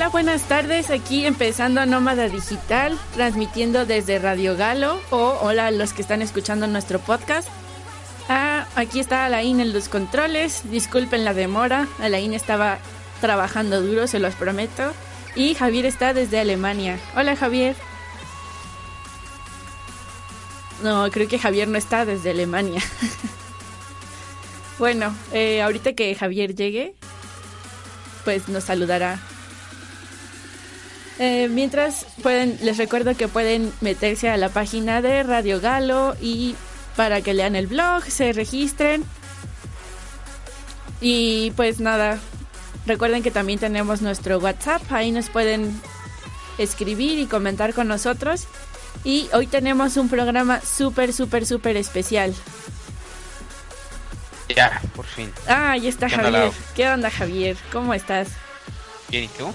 Hola, buenas tardes. Aquí empezando Nómada Digital, transmitiendo desde Radio Galo o hola a los que están escuchando nuestro podcast. Ah, aquí está Alain en los controles. Disculpen la demora. Alain estaba trabajando duro, se los prometo. Y Javier está desde Alemania. Hola, Javier. No, creo que Javier no está desde Alemania. bueno, eh, ahorita que Javier llegue, pues nos saludará. Eh, mientras pueden, les recuerdo que pueden meterse a la página de Radio Galo y para que lean el blog, se registren. Y pues nada, recuerden que también tenemos nuestro WhatsApp, ahí nos pueden escribir y comentar con nosotros. Y hoy tenemos un programa súper, súper, súper especial. Ya, por fin. Ah, ahí está Javier. ¿Qué onda, Javier? ¿Cómo estás? Bien, ¿y tú?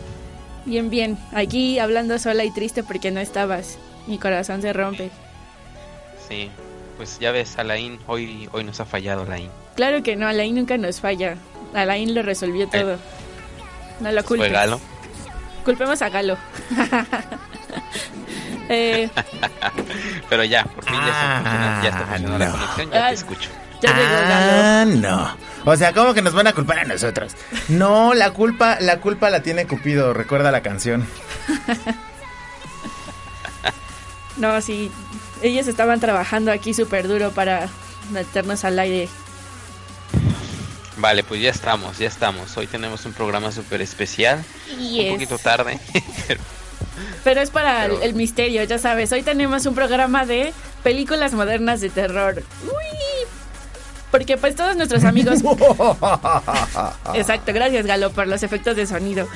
Bien, bien. Aquí hablando sola y triste porque no estabas. Mi corazón se rompe. Sí, pues ya ves, Alain, hoy, hoy nos ha fallado Alain. Claro que no, Alain nunca nos falla. Alain lo resolvió todo. Eh, no lo culpes. ¿Fue Galo? Culpemos a Galo. eh... Pero ya, por fin ya, está, ya está funcionando la conexión, ya te escucho. Ya ah, no. O sea, ¿cómo que nos van a culpar a nosotros? No, la culpa, la culpa la tiene Cupido, recuerda la canción. no, sí, ellos estaban trabajando aquí súper duro para meternos al aire. Vale, pues ya estamos, ya estamos. Hoy tenemos un programa súper especial. Un poquito tarde. pero... es para el, misterio, ya sabes. Hoy tenemos un programa de películas modernas de terror. Uy, porque pues todos nuestros amigos... Exacto, gracias Galo por los efectos de sonido.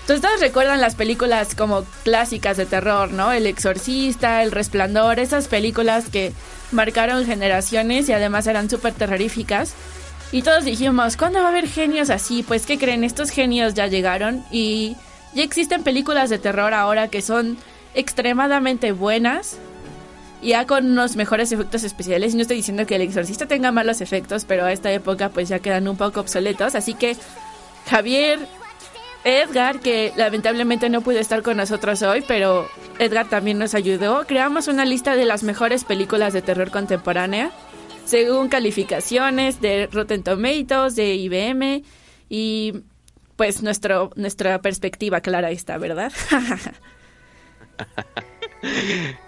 Entonces todos recuerdan las películas como clásicas de terror, ¿no? El Exorcista, El Resplandor, esas películas que marcaron generaciones y además eran súper terroríficas. Y todos dijimos, ¿cuándo va a haber genios así? Pues ¿qué creen? Estos genios ya llegaron y ya existen películas de terror ahora que son extremadamente buenas ya con unos mejores efectos especiales. No estoy diciendo que el exorcista tenga malos efectos, pero a esta época pues ya quedan un poco obsoletos. Así que Javier, Edgar, que lamentablemente no pudo estar con nosotros hoy, pero Edgar también nos ayudó. Creamos una lista de las mejores películas de terror contemporánea, según calificaciones de Rotten Tomatoes, de IBM y pues nuestro, nuestra perspectiva clara está, ¿verdad?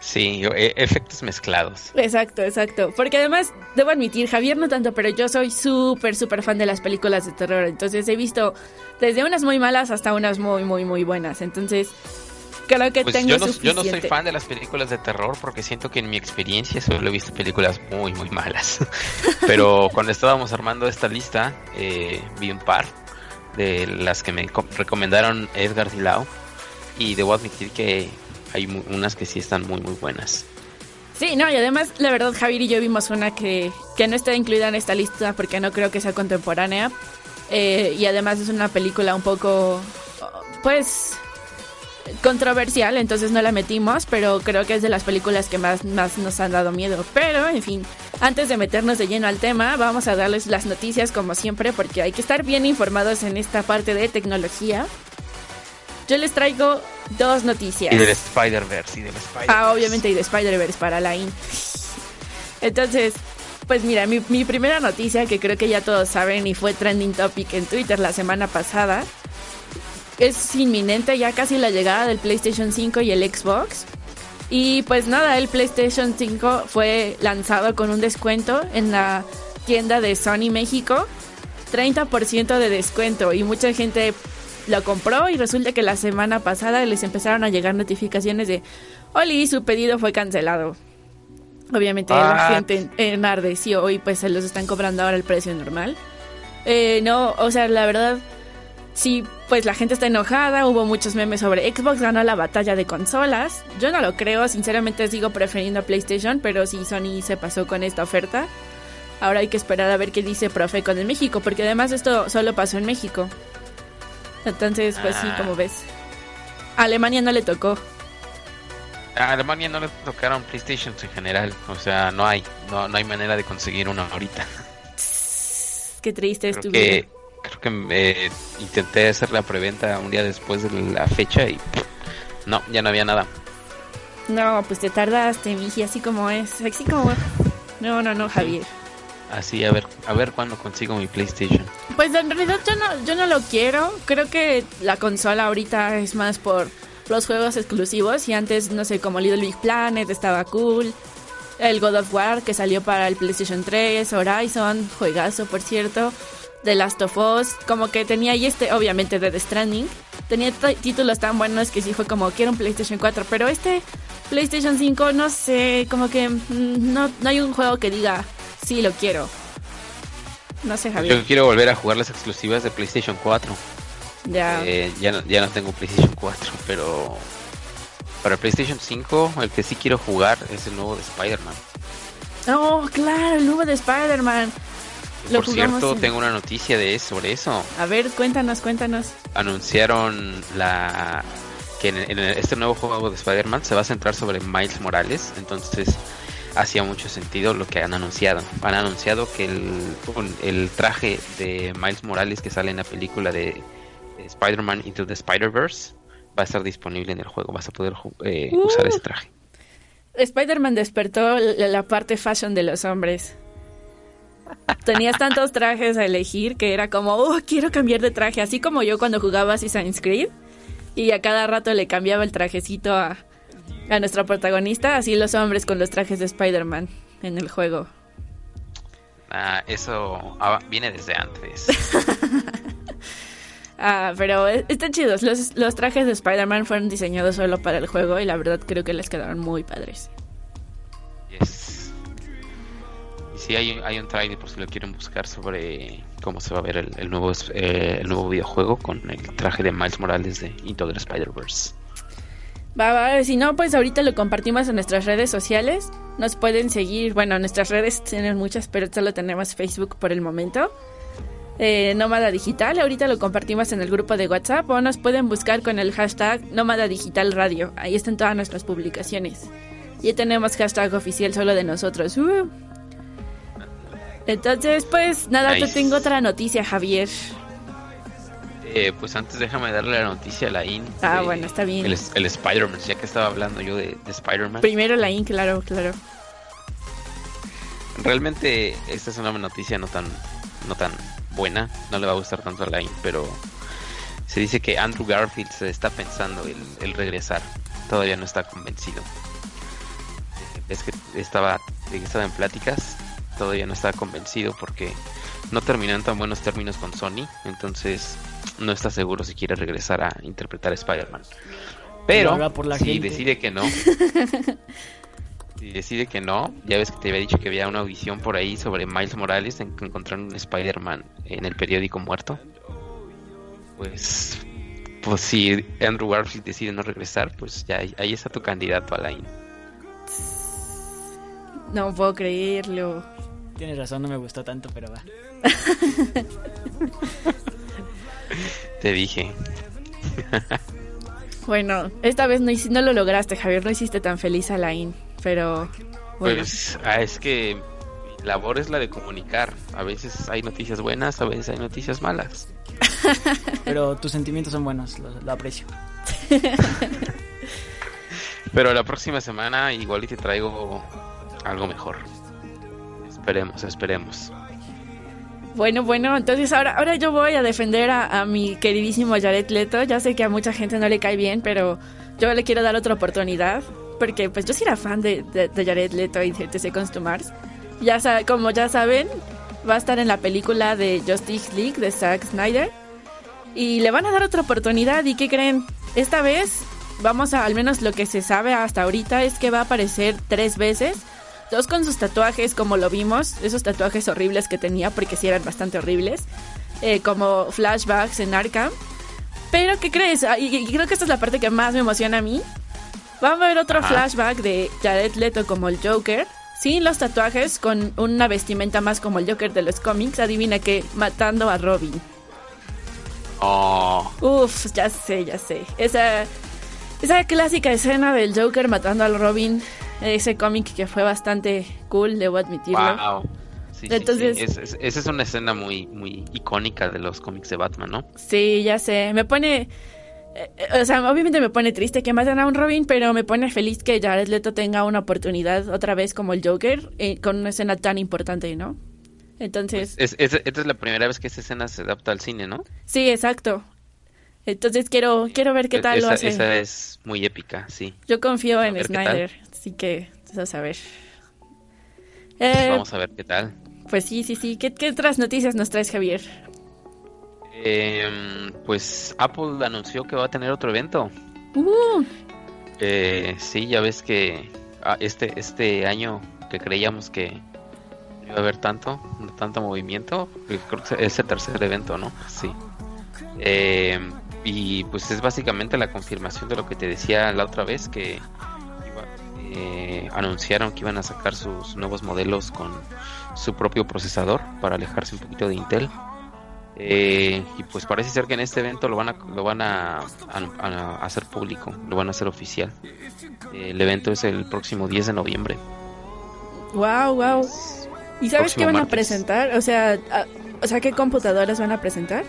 Sí, e, efectos mezclados. Exacto, exacto. Porque además, debo admitir, Javier no tanto, pero yo soy súper, súper fan de las películas de terror. Entonces he visto desde unas muy malas hasta unas muy, muy, muy buenas. Entonces, creo que pues tengo yo no, yo no soy fan de las películas de terror porque siento que en mi experiencia solo he visto películas muy, muy malas. pero cuando estábamos armando esta lista, eh, vi un par de las que me recomendaron Edgar Dilao. Y debo admitir que hay unas que sí están muy, muy buenas. Sí, no, y además, la verdad, Javier y yo vimos una que, que no está incluida en esta lista porque no creo que sea contemporánea. Eh, y además es una película un poco, pues, controversial, entonces no la metimos, pero creo que es de las películas que más, más nos han dado miedo. Pero, en fin, antes de meternos de lleno al tema, vamos a darles las noticias como siempre, porque hay que estar bien informados en esta parte de tecnología. Yo les traigo dos noticias. Y del Spider-Verse, y del Spider-Verse. Ah, obviamente, y de Spider-Verse para la IN. Entonces, pues mira, mi, mi, primera noticia, que creo que ya todos saben y fue trending topic en Twitter la semana pasada, es inminente ya casi la llegada del PlayStation 5 y el Xbox. Y pues nada, el PlayStation 5 fue lanzado con un descuento en la tienda de Sony México. 30% de descuento y mucha gente lo compró y resulta que la semana pasada les empezaron a llegar notificaciones de, Oli, su pedido fue cancelado. Obviamente la gente enardeció y pues se los están cobrando ahora el precio normal. Eh, no, o sea, la verdad, sí, pues la gente está enojada, hubo muchos memes sobre Xbox ganó la batalla de consolas. Yo no lo creo, sinceramente sigo prefiriendo a PlayStation, pero sí Sony se pasó con esta oferta. Ahora hay que esperar a ver qué dice Profeco en México, porque además esto solo pasó en México. Entonces, pues sí, como ves. A Alemania no le tocó. A Alemania no le tocaron PlayStation en general. O sea, no hay. No, no hay manera de conseguir uno ahorita. Qué triste creo que, creo que eh, intenté hacer la preventa un día después de la fecha y no, ya no había nada. No, pues te tardaste, miji, así como es, así como... No, no, no, Javier. Así, a ver, a ver cuándo consigo mi PlayStation. Pues en realidad yo no, yo no lo quiero. Creo que la consola ahorita es más por los juegos exclusivos. Y antes, no sé, como Little Big Planet estaba cool. El God of War que salió para el PlayStation 3. Horizon, juegazo por cierto. The Last of Us. Como que tenía ahí este, obviamente, de The Stranding. Tenía títulos tan buenos que sí fue como, quiero un PlayStation 4. Pero este PlayStation 5, no sé, como que mm, no, no hay un juego que diga Sí, lo quiero. No sé, Javier. Yo quiero volver a jugar las exclusivas de PlayStation 4. Ya. Eh, ya, no, ya no tengo PlayStation 4, pero para PlayStation 5 el que sí quiero jugar es el nuevo de Spider-Man. Oh, claro, el nuevo de Spider-Man. Por cierto, tengo una noticia de eso, sobre eso. A ver, cuéntanos, cuéntanos. Anunciaron la que en este nuevo juego de Spider-Man se va a centrar sobre Miles Morales, entonces hacía mucho sentido lo que han anunciado. Han anunciado que el, traje de Miles Morales que sale en la película de Spider-Man Into the Spider-Verse va a estar disponible en el juego. Vas a poder eh, uh. usar ese traje. Spider-Man despertó la parte fashion de los hombres. Tenías tantos trajes a elegir que era como, oh, quiero cambiar de traje. Así como yo cuando jugaba Assassin's Creed y a cada rato le cambiaba el trajecito a, a nuestra protagonista, así los hombres con los trajes de Spider-Man en el juego. Ah, eso ah, viene desde antes. ah, pero están chidos. Los, los trajes de Spider-Man fueron diseñados solo para el juego y la verdad creo que les quedaron muy padres. Yes. Y sí, hay, hay un trailer por si lo quieren buscar sobre cómo se va a ver el, nuevo, eh, el nuevo videojuego con el traje de Miles Morales de Into the Spider-Verse. Va, va, si no, pues ahorita lo compartimos en nuestras redes sociales. Nos pueden seguir, bueno, nuestras redes tienen muchas, pero solo tenemos Facebook por el momento. Eh, Nómada Digital, ahorita lo compartimos en el grupo de WhatsApp o nos pueden buscar con el hashtag Nómada Digital Radio. Ahí están todas nuestras publicaciones. Ya tenemos hashtag oficial solo de nosotros. Uh. Entonces, pues nada, te tengo otra noticia, Javier. Eh, pues antes déjame darle la noticia a la IN. Ah, bueno, está bien. El, Spider-Man, ya que estaba hablando yo de, Spider-Man. Primero la IN, claro, claro. Realmente esta es una noticia no tan, no tan buena, no le va a gustar tanto a la IN, pero se dice que Andrew Garfield se está pensando el, regresar. Todavía no está convencido. Es que estaba, estaba en pláticas, todavía no está convencido porque no terminó en tan buenos términos con Sony, entonces no está seguro si quiere regresar a interpretar a Spider-Man. Pero si decide que no, si decide que no, ya ves que te había dicho que había una audición por ahí sobre Miles Morales en que encontraron un Spider-Man en el periódico muerto. Pues, pues si Andrew Garfield decide no regresar, pues ya ahí está tu candidato a la No puedo creerlo. Tienes razón, no me gustó tanto, pero va. Te dije. bueno, esta vez no, no lo lograste, Javier. No hiciste tan feliz a Lain, pero. Pues ah, es que mi labor es la de comunicar. A veces hay noticias buenas, a veces hay noticias malas. pero tus sentimientos son buenos, lo, aprecio. pero la próxima semana igual y te traigo algo mejor. Esperemos, esperemos. Bueno, bueno, entonces ahora, ahora yo voy a defender a, mi queridísimo Jared Leto. Ya sé que a mucha gente no le cae bien, pero yo le quiero dar otra oportunidad. Porque pues yo sí era fan de, de, Jared Leto y de TC Costumars. Ya como ya saben, va a estar en la película de Justice League de Zack Snyder. Y le van a dar otra oportunidad. ¿Y qué creen? Esta vez, vamos a, al menos lo que se sabe hasta ahorita, es que va a aparecer tres veces Dos con sus tatuajes, como lo vimos, esos tatuajes horribles que tenía, porque sí eran bastante horribles, eh, como flashbacks en Arkham. Pero, ¿qué crees? Ah, y, creo que esta es la parte que más me emociona a mí. Vamos a ver otro flashback de Jared Leto como el Joker. Sin los tatuajes, con una vestimenta más como el Joker de los cómics. Adivina qué, matando a Robin. Oh. Uf, ya sé, ya sé. Esa, esa clásica escena del Joker matando al Robin ese cómic que fue bastante cool, debo admitirlo. Wow. Sí, Entonces- sí. Es- es- esa es una escena muy, muy icónica de los cómics de Batman, ¿no? Sí, ya sé. Me pone. eh, eh, O sea, obviamente me pone triste que maten a un Robin, pero me pone feliz que Jared Leto tenga una oportunidad otra vez como el Joker eh, con una escena tan importante, ¿no? Entonces, Es, es- esta es la primera vez que esa escena se adapta al cine, ¿no? sí, exacto. Entonces quiero quiero ver qué tal esa, lo hace. esa es muy épica, sí. Yo confío en. Snyder, así que vamos a ver. Pues Eh, vamos a ver qué tal. pues sí, sí, sí. ¿Qué, qué otras noticias nos traes, Javier? Em, pues Apple anunció que va a tener otro evento. Uh, Eh, sí, ya ves que ah, este, este año que creíamos que iba a haber tanto, tanto movimiento, eh, creo que es el tercer evento, ¿no? Sí. Eh, y pues es básicamente la confirmación de lo que te decía la otra vez, que eh, anunciaron que iban a sacar sus nuevos modelos con su propio procesador para alejarse un poquito de Intel. Eh, y pues parece ser que en este evento lo van a, lo van a, a- a hacer público, lo van a hacer oficial. Eh, el evento es el próximo 10 de noviembre. wow, wow. ¿Y sabes qué van a presentar? O sea, a- o sea, ¿qué computadoras van a presentar?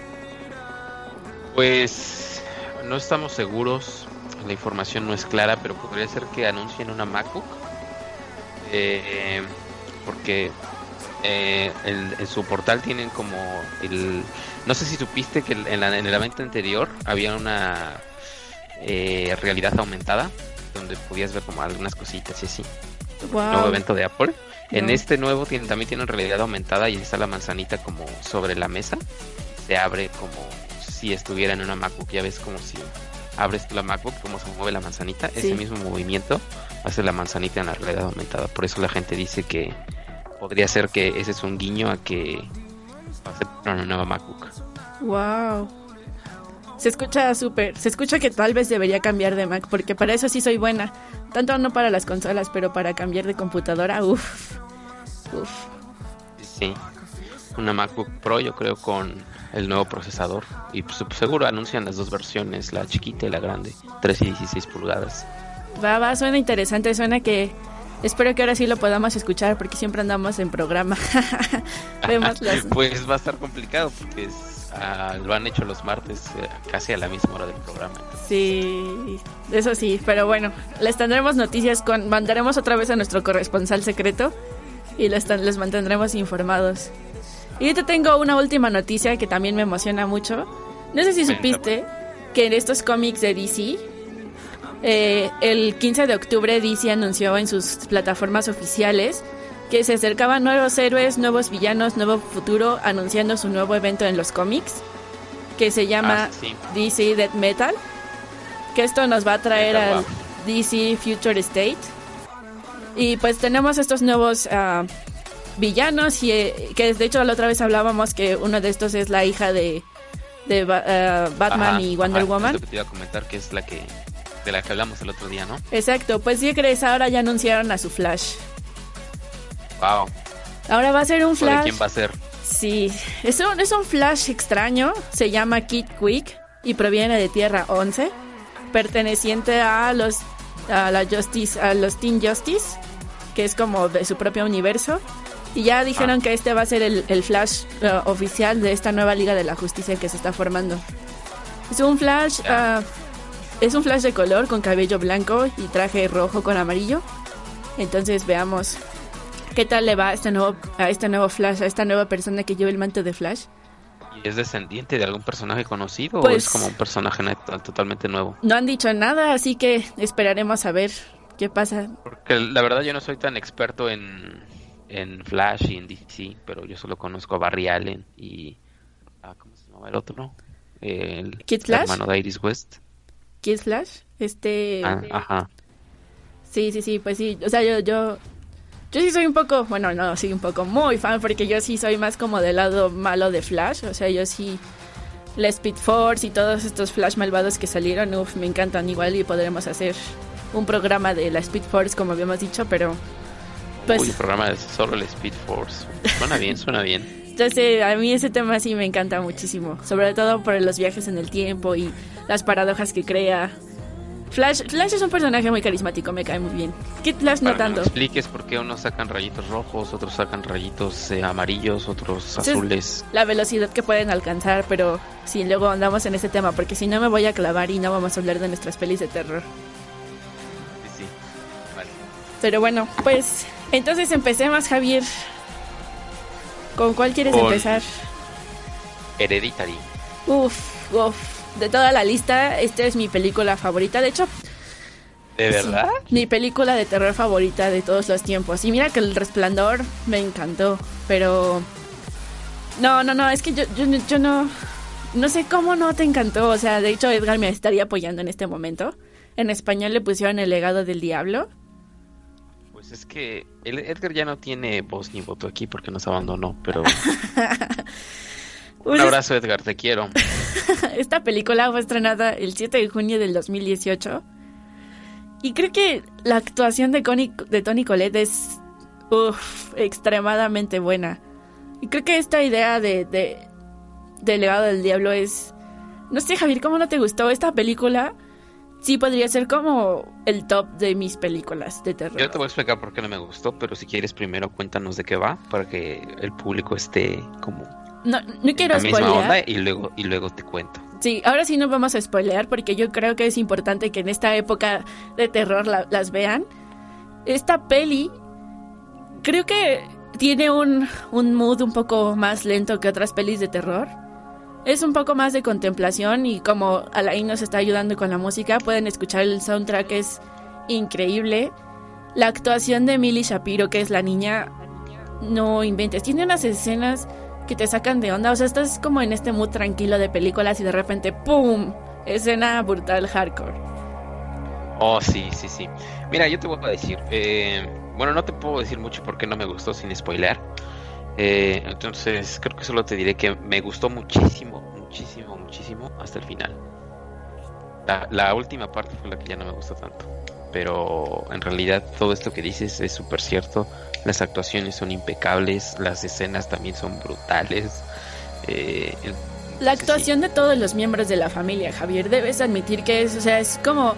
Pues no estamos seguros, la información no es clara, pero podría ser que anuncien una MacBook. Eh, porque eh, en, en su portal tienen como el... No sé si supiste que en, la- en el evento anterior había una eh, realidad aumentada, donde podías ver como algunas cositas y así. nuevo evento de Apple. En este nuevo tiene, también tiene realidad aumentada y está la manzanita como sobre la mesa. Se abre como si estuviera en una MacBook. Ya ves como si abres tú la MacBook, cómo se mueve la manzanita. Sí. Ese mismo movimiento hace la manzanita en la realidad aumentada. Por eso la gente dice que podría ser que ese es un guiño a que va a ser una nueva MacBook. Wow. Se escucha súper. Se escucha que tal vez debería cambiar de Mac, porque para eso sí soy buena. Tanto no para las consolas, pero para cambiar de computadora, uff. Uff. Sí, una MacBook Pro yo creo con el nuevo procesador. Y pues, seguro anuncian las dos versiones, la chiquita y la grande, 3 y 16 pulgadas. Va, va, suena interesante, suena que. Espero que ahora sí lo podamos escuchar, porque siempre andamos en programa. Vemos las. Pues va a estar complicado porque es, ah, lo han hecho los martes eh, casi a la misma hora del programa. Sí, eso sí, pero bueno, les tendremos noticias con. Mandaremos otra vez a nuestro corresponsal secreto y les, les mantendremos informados. Y yo te tengo una última noticia que también me emociona mucho. No sé si supiste que en estos cómics de DC, eh, el 15 de octubre DC anunció en sus plataformas oficiales que se acercaban nuevos héroes, nuevos villanos, nuevo futuro, anunciando su nuevo evento en los cómics, que se llama Ah, sí. DC Death Metal. Que esto nos va a traer Metal, al wow. DC Future State. Y pues tenemos estos nuevos ah, villanos y eh, que de hecho la otra vez hablábamos que uno de estos es la hija de, de ah, Batman Ajá, y Wonder ajá, Woman. Es lo que te iba a comentar que es la que de la que hablamos el otro día, ¿no? Exacto, pues sí crees, ahora ya anunciaron a su Flash. Wow. Ahora va a ser un ¿De Flash. quién va a ser? Sí, es un, es un Flash extraño, se llama Kid Quick y proviene de Tierra 11, perteneciente a los a la Justice, a los Teen Justice, que es como de su propio universo. Y ya dijeron Ah. que este va a ser el, el Flash eh, oficial de esta nueva Liga de la Justicia que se está formando. Es un Flash, ah, es un Flash de color con cabello blanco y traje rojo con amarillo. Entonces veamos qué tal le va a este nuevo, a este nuevo Flash, a esta nueva persona que lleva el manto de Flash. ¿Y es descendiente de algún personaje conocido o Pues- es como un personaje totalmente nuevo? No han dicho nada, así que esperaremos a ver qué pasa. Porque la verdad yo no soy tan experto en, en Flash y en DC, pero yo solo conozco a Barry Allen y... ah, ¿Cómo se llama el otro? El ¿Kid Flash? hermano de Iris West. Kid Flash, este, Ah, ajá. sí, sí, sí, pues sí, o sea, yo, yo, yo sí soy un poco, bueno, no, sí, un poco muy fan, porque yo sí soy más como del lado malo de Flash, o sea, yo sí, la Speed Force y todos estos Flash malvados que salieron, uff, me encantan igual y podremos hacer un programa de la Speed Force, como habíamos dicho, pero, pues, Uy, el programa es solo el Speed Force. Suena bien, suena bien. Entonces, a mí ese tema sí me encanta muchísimo, sobre todo por los viajes en el tiempo y las paradojas que crea. Flash, Flash es un personaje muy carismático, me cae muy bien. Kid Flash no Para que tanto. me expliques por qué unos sacan rayitos rojos, otros sacan rayitos eh, amarillos, otros Esa es azules. La velocidad que pueden alcanzar, pero sí, luego andamos en ese tema, porque si no me voy a clavar y no vamos a hablar de nuestras pelis de terror. Sí, sí. Vale. Pero bueno, pues entonces empecemos, Javier. ¿Con cuál quieres Con- empezar? Hereditary. Uf, uf. De toda la lista, esta es mi película favorita. De hecho, ¿De sí, verdad? mi película de terror favorita de todos los tiempos. Y mira que El Resplandor me encantó, pero... No, no, no, es que yo, yo, yo no... No sé cómo no te encantó. O sea, de hecho Edgar me estaría apoyando en este momento. En español le pusieron El legado del diablo. Pues es que el Edgar ya no tiene voz ni voto aquí porque nos abandonó, pero un Pues, abrazo Edgar, te quiero. Esta película fue estrenada el 7 de junio del 2018. Y creo que la actuación de, Connie- de Tony Collette es uf, extremadamente buena. Y creo que esta idea de, de, del legado del diablo es... No sé, Javier, ¿cómo no te gustó esta película? Sí, podría ser como el top de mis películas de terror. Yo te voy a explicar por qué no me gustó, pero si quieres primero cuéntanos de qué va para que el público esté como No, no quiero la misma spoilear. onda y luego y luego te cuento. Sí, ahora sí no vamos a spoilear porque yo creo que es importante que en esta época de terror la- las vean. Esta peli creo que tiene un, un mood un poco más lento que otras pelis de terror. Es un poco más de contemplación y como Alain nos está ayudando con la música, pueden escuchar el soundtrack, es increíble. La actuación de Millie Shapiro, que es la niña, no inventes. Tiene unas escenas que te sacan de onda. O sea, estás como en este mood tranquilo de películas y de repente, ¡pum! Escena brutal hardcore. Oh, sí, sí, sí. Mira, yo te voy a decir, eh, bueno, no te puedo decir mucho porque no me gustó sin spoilear. Eh, entonces, creo que solo te diré que me gustó muchísimo, muchísimo, muchísimo hasta el final. La, la última parte fue la que ya no me gustó tanto. Pero en realidad todo esto que dices es súper cierto. Las actuaciones son impecables, las escenas también son brutales. Eh, el- La sí, sí. actuación de todos los miembros de la familia, Javier, debes admitir que es, o sea, es como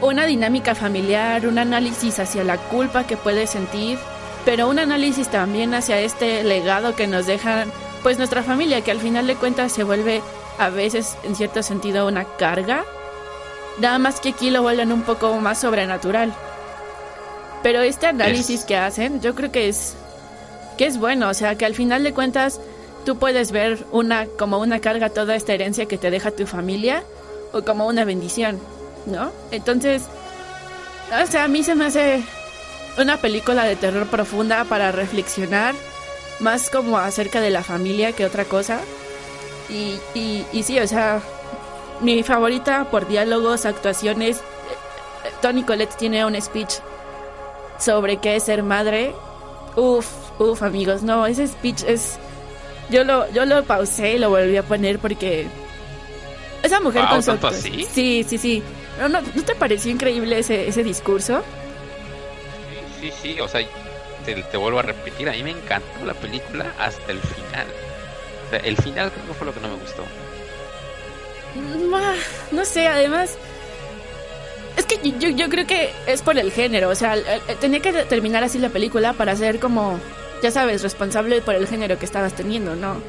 una dinámica familiar, un análisis hacia la culpa que puedes sentir, pero un análisis también hacia este legado que nos dejan, pues nuestra familia, que al final de cuentas se vuelve a veces, en cierto sentido, una carga. Nada más que aquí lo vuelven un poco más sobrenatural. Pero este análisis Es- que hacen, yo creo que es que es bueno, o sea, que al final de cuentas tú puedes ver una como una carga toda esta herencia que te deja tu familia o como una bendición, ¿no? Entonces, o sea, a mí se me hace una película de terror profunda para reflexionar, más como acerca de la familia que otra cosa. Y, y, y sí, o sea, mi favorita por diálogos, actuaciones, eh, Tony Collette tiene un speech sobre qué es ser madre. Uf, uf, amigos, no, ese speech es... Yo lo, yo lo pausé y lo volví a poner porque... Esa mujer Wow, con. Sí, sí, sí. ¿No, no, ¿no te pareció increíble ese, ese discurso? Sí, sí, o sea, te, te vuelvo a repetir, a mí me encantó la película hasta el final. O sea, el final creo que fue lo que no me gustó. Ah, No sé, además... Es que yo, yo creo que es por el género, o sea, tenía que terminar así la película para ser como, ya sabes, responsable por el género que estabas teniendo, ¿no?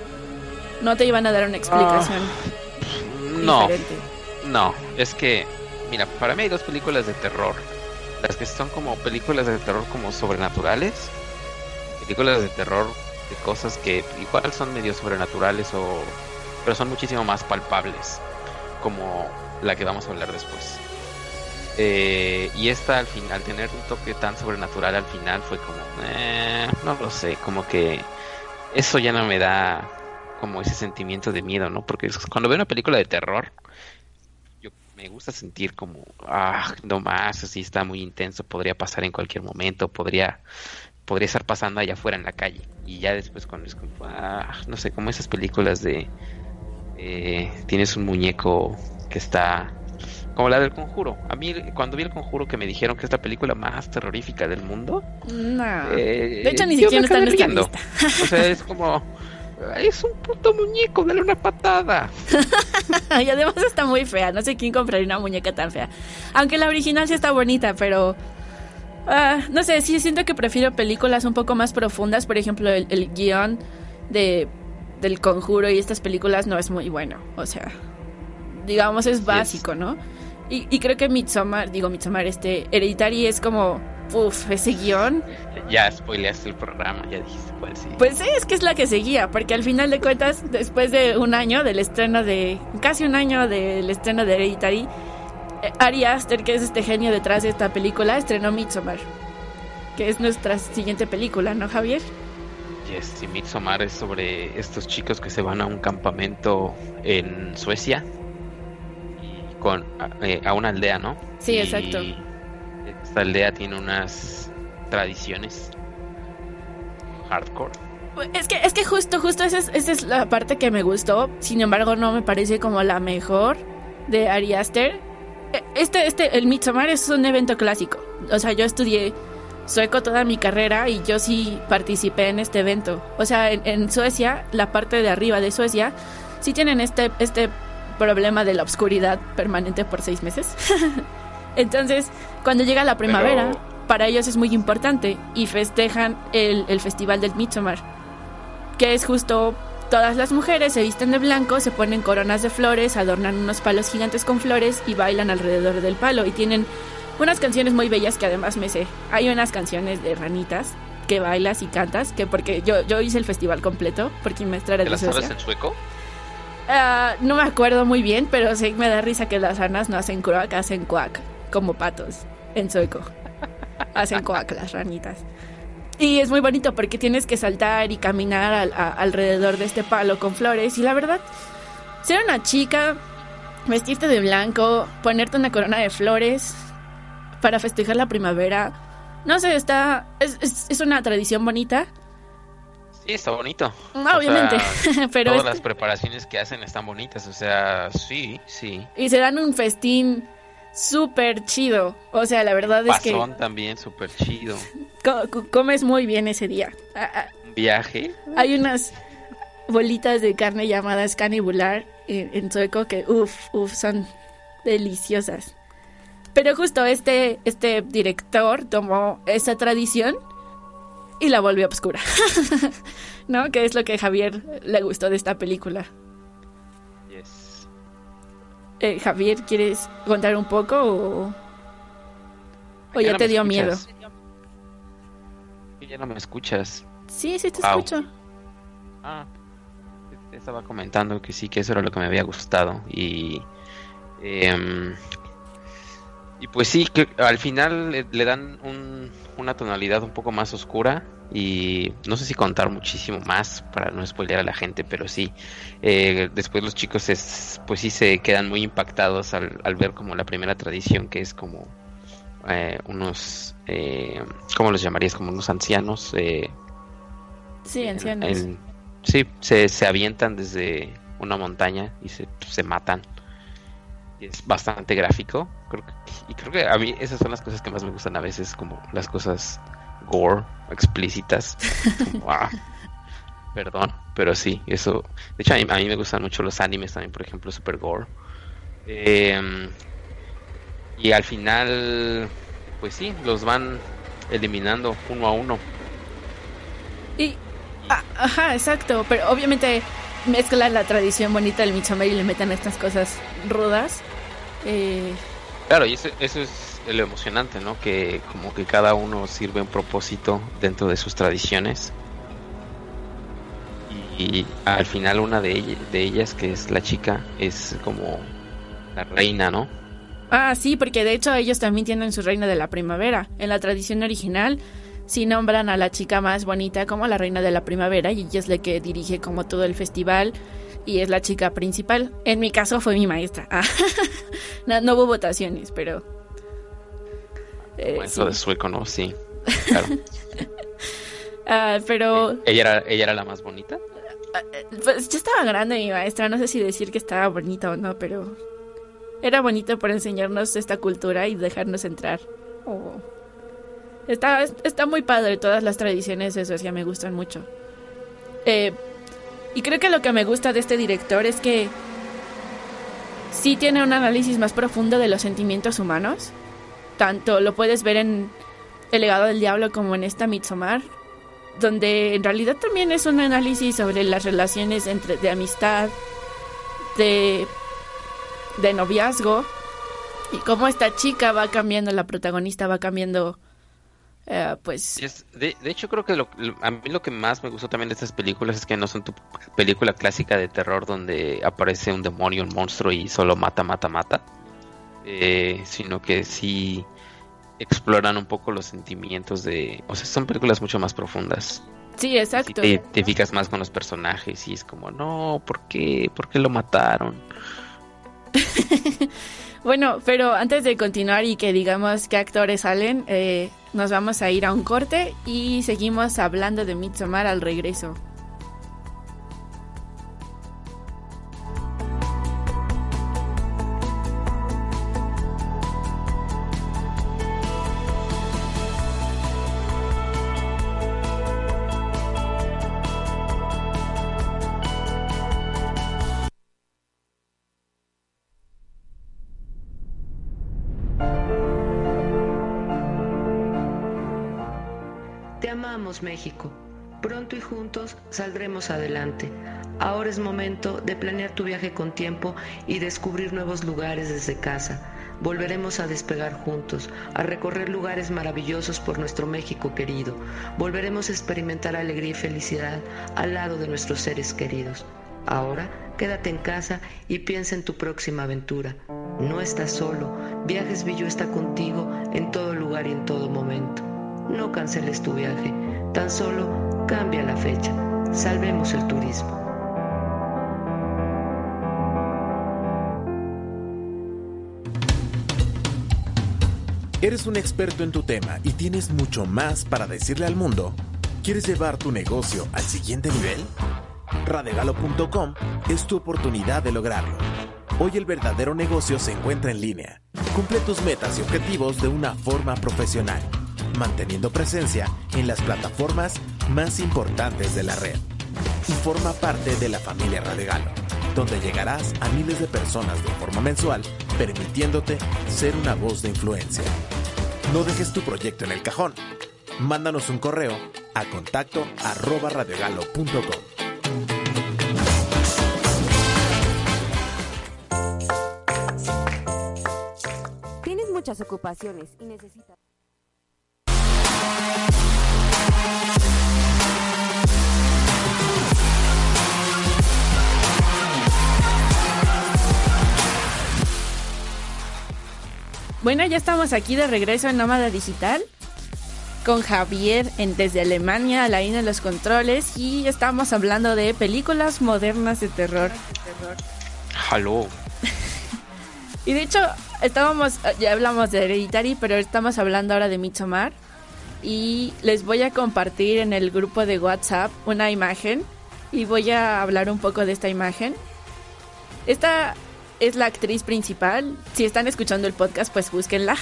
No te iban a dar una explicación No, diferente. no, es que, mira, para mí hay dos películas de terror. Las que son como películas de terror como sobrenaturales. Películas de terror de cosas que igual son medio sobrenaturales o... Pero son muchísimo más palpables. Como la que vamos a hablar después. Eh, y esta al final, al tener un toque tan sobrenatural al final fue como, eh, no lo sé, como que eso ya no me da como ese sentimiento de miedo, ¿no? Porque cuando veo una película de terror, me gusta sentir como, ah, no más, así está muy intenso, podría pasar en cualquier momento, podría, podría estar pasando allá afuera en la calle. Y ya después cuando es como, ah, no sé, como esas películas de, eh, tienes un muñeco que está como la del conjuro. A mí cuando vi el conjuro que me dijeron que es la película más terrorífica del mundo, No. eh, de hecho, ni siquiera está en lista. O sea, es como Es un puto muñeco, dale una patada. y además está muy fea. No sé quién compraría una muñeca tan fea. Aunque la original sí está bonita, pero. ah, no sé, sí siento que prefiero películas un poco más profundas. Por ejemplo, el, el guion de, del conjuro y estas películas no es muy bueno. O sea, digamos, es básico, ¿no? Y, y creo que Midsommar, digo Midsommar, este, Hereditary es como. Uf, ese guion. Ya spoileaste el programa, ya dijiste cuál sí. Pues sí, es que es la que seguía, porque al final de cuentas, después de un año del estreno de. casi un año del estreno de Hereditary, eh, Ari Aster, que es este genio detrás de esta película, estrenó Midsommar, que es nuestra siguiente película, ¿no, Javier? Yes, y Midsommar es sobre estos chicos que se van a un campamento en Suecia y con a, eh, a una aldea, ¿no? Sí, Y exacto. Esta aldea tiene unas tradiciones hardcore. Es que, es que justo, justo esa es, esa es la parte que me gustó. Sin embargo, no me parece como la mejor de Ari Aster. E- Este, este, el Midsommar es un evento clásico. O sea, yo estudié sueco toda mi carrera y yo sí participé en este evento. O sea, en, en Suecia, la parte de arriba de Suecia, sí tienen este, este problema de la oscuridad permanente por seis meses. Entonces, cuando llega la primavera, Pero- para ellos es muy importante y festejan el, el festival del Midsommar, que es justo todas las mujeres se visten de blanco, se ponen coronas de flores, adornan unos palos gigantes con flores y bailan alrededor del palo y tienen unas canciones muy bellas que además me sé. Hay unas canciones de ranitas que bailas y cantas, que porque yo, yo hice el festival completo, porque mi maestra era ¿Te de las sabes en sueco? Ah, no me acuerdo muy bien, pero sí me da risa que las ranas no hacen croak, hacen quack, como patos, en sueco. Hacen quack las ranitas. Y es muy bonito porque tienes que saltar y caminar al- a- alrededor de este palo con flores. Y la verdad, ser una chica, vestirte de blanco, ponerte una corona de flores para festejar la primavera, no sé, está. Es, es- es una tradición bonita. Sí, está bonito. No, O sea, obviamente, pero Todas las preparaciones que hacen están bonitas, o sea, sí, sí. Y se dan un festín súper chido. O sea, la verdad es que Pasón también, súper chido. co- co- comes muy bien ese día. Un viaje. Hay unas bolitas de carne llamadas canibular en, en sueco que, uff, uff, son deliciosas. Pero justo este, este director tomó esa tradición y la volvió obscura. ¿No? Que es lo que a Javier le gustó de esta película. Eh, Javier, ¿quieres contar un poco o, o ya no te dio miedo? Ya no me escuchas. Sí, sí te escucho. Ah, te estaba comentando que sí, que eso era lo que me había gustado. Y. em, y pues sí, que al final le, le dan un- una tonalidad un poco más oscura. Y no sé si contar muchísimo más para no spoilear a la gente, pero sí. eh, después los chicos, es, pues sí, se quedan muy impactados al, al ver como la primera tradición, que es como eh, unos. Eh, ¿Cómo los llamarías? Como unos ancianos. Eh, Sí, ancianos. en- sí, se, se avientan desde una montaña y se, se matan. Es bastante gráfico. Creo que, y creo que a mí esas son las cosas que más me gustan a veces, como las cosas gore, explícitas. Como, ah, perdón, pero sí, eso. De hecho, a mí, a mí me gustan mucho los animes también, por ejemplo, Super Gore. Em, y al final, pues sí, los van eliminando uno a uno. Y, ajá, exacto, pero obviamente mezclan la tradición bonita del Midsommar y le meten estas cosas rudas. Eh, Claro, y eso, eso es lo emocionante, ¿no? Que como que cada uno sirve un propósito dentro de sus tradiciones. Y, al final una de, ella- de ellas, que es la chica, es como la reina, ¿no? ah, sí, porque de hecho ellos también tienen su reina de la primavera. En la tradición original sí nombran a la chica más bonita como la reina de la primavera y ella es la que dirige como todo el festival y es la chica principal. En mi caso fue mi maestra. Ah, no, no hubo votaciones, pero... eh, eso sí. de sueco, ¿no? Sí. Claro. Ah, pero... ¿Ella era, ella era la más bonita? Pues yo estaba grande mi maestra, no sé si decir que estaba bonita o no, pero era bonito por enseñarnos esta cultura y dejarnos entrar. Oh. Está, está muy padre, todas las tradiciones de Suecia me gustan mucho. Eh, Y creo que lo que me gusta de este director es que sí tiene un análisis más profundo de los sentimientos humanos. Tanto lo puedes ver en El legado del diablo como en esta Midsommar, donde en realidad también es un análisis sobre las relaciones entre de amistad, de, de noviazgo y cómo esta chica va cambiando, la protagonista va cambiando eh, pues de, hecho creo que lo, a mí lo que más me gustó también de estas películas es que no son tu película clásica de terror donde aparece un demonio, un monstruo y solo mata, mata, mata, eh, sino que sí exploran un poco los sentimientos de, o sea, son películas mucho más profundas. Sí, exacto. te identificas más con los personajes y es como, no, ¿por qué? ¿Por qué lo mataron? bueno, pero antes de continuar y que digamos qué actores salen, eh, nos vamos a ir a un corte y seguimos hablando de Midsommar al regreso. México. Pronto y juntos saldremos adelante. Ahora es momento de planear tu viaje con tiempo y descubrir nuevos lugares desde casa. Volveremos a despegar juntos, a recorrer lugares maravillosos por nuestro México querido. Volveremos a experimentar alegría y felicidad al lado de nuestros seres queridos. Ahora quédate en casa y piensa en tu próxima aventura. No estás solo, Viajes Villo está contigo en todo lugar y en todo momento. No canceles tu viaje Tan solo cambia la fecha. Salvemos el turismo. ¿Eres un experto en tu tema y tienes mucho más para decirle al mundo? ¿Quieres llevar tu negocio al siguiente nivel? Radegalo.com es tu oportunidad de lograrlo. Hoy el verdadero negocio se encuentra en línea. Cumple tus metas y objetivos de una forma profesional manteniendo presencia en las plataformas más importantes de la red. Y forma parte de la familia Radegalo, donde llegarás a miles de personas de forma mensual, permitiéndote ser una voz de influencia. No dejes tu proyecto en el cajón. Mándanos un correo a contacto arroba Tienes muchas ocupaciones y necesitas... Bueno, ya estamos aquí de regreso en Nómada Digital con Javier en, desde Alemania, la en los controles y estamos hablando de películas modernas de terror. Hello. y de hecho, estábamos, ya hablamos de Hereditary, pero estamos hablando ahora de Midsommar y les voy a compartir en el grupo de WhatsApp una imagen y voy a hablar un poco de esta imagen. Esta es la actriz principal. Si están escuchando el podcast, pues búsquenla.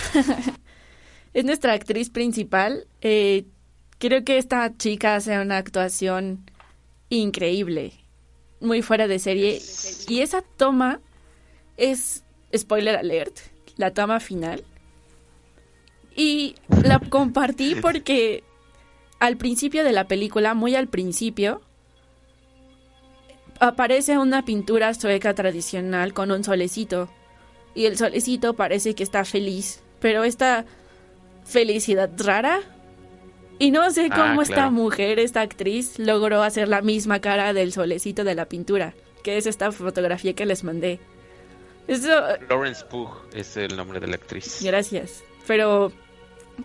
es nuestra actriz principal. Eh, creo que esta chica hace una actuación increíble, muy fuera de serie. Y esa toma es, spoiler alert, la toma final y la compartí porque al principio de la película, muy al principio, aparece una pintura sueca tradicional con un solecito. Y el solecito parece que está feliz, pero esta felicidad rara. Y no sé ah, cómo esta mujer, esta actriz, logró hacer la misma cara del solecito de la pintura, que es esta fotografía que les mandé. Eso... Lawrence Pugh es el nombre de la actriz. Gracias. Pero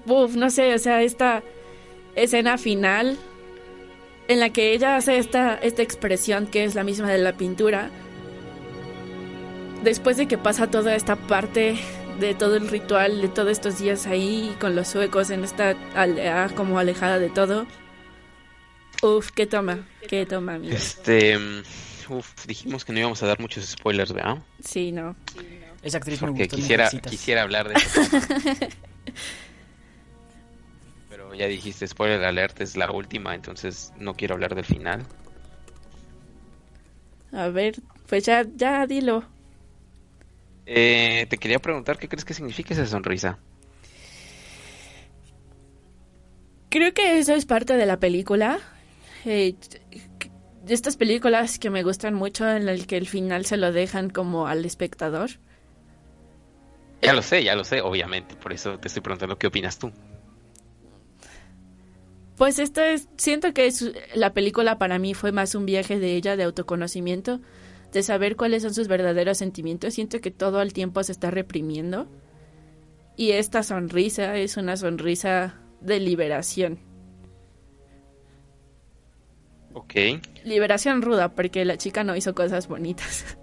Uf, no sé, o sea, esta escena final en la que ella hace esta, esta expresión que es la misma de la pintura, después de que pasa toda esta parte de todo el ritual, de todos estos días ahí con los suecos en esta aldea como alejada de todo. Uf, qué toma, qué toma, amigo. Este, uf, dijimos que no íbamos a dar muchos spoilers, ¿verdad? Sí, no. Esa actriz Porque quisiera, quisiera hablar de eso. ya dijiste, spoiler alert, es la última, entonces no quiero hablar del final. A ver, pues ya, ya dilo. Eh, te quería preguntar qué crees que significa esa sonrisa. Creo que eso es parte de la película. Eh, de estas películas que me gustan mucho en el que el final se lo dejan como al espectador. Ya lo sé, ya lo sé, obviamente. Por eso te estoy preguntando qué opinas tú. Pues esto es, siento que es, la película para mí fue más un viaje de ella de autoconocimiento, de saber cuáles son sus verdaderos sentimientos. Siento que todo el tiempo se está reprimiendo. Y esta sonrisa es una sonrisa de liberación. Ok. Liberación ruda, porque la chica no hizo cosas bonitas.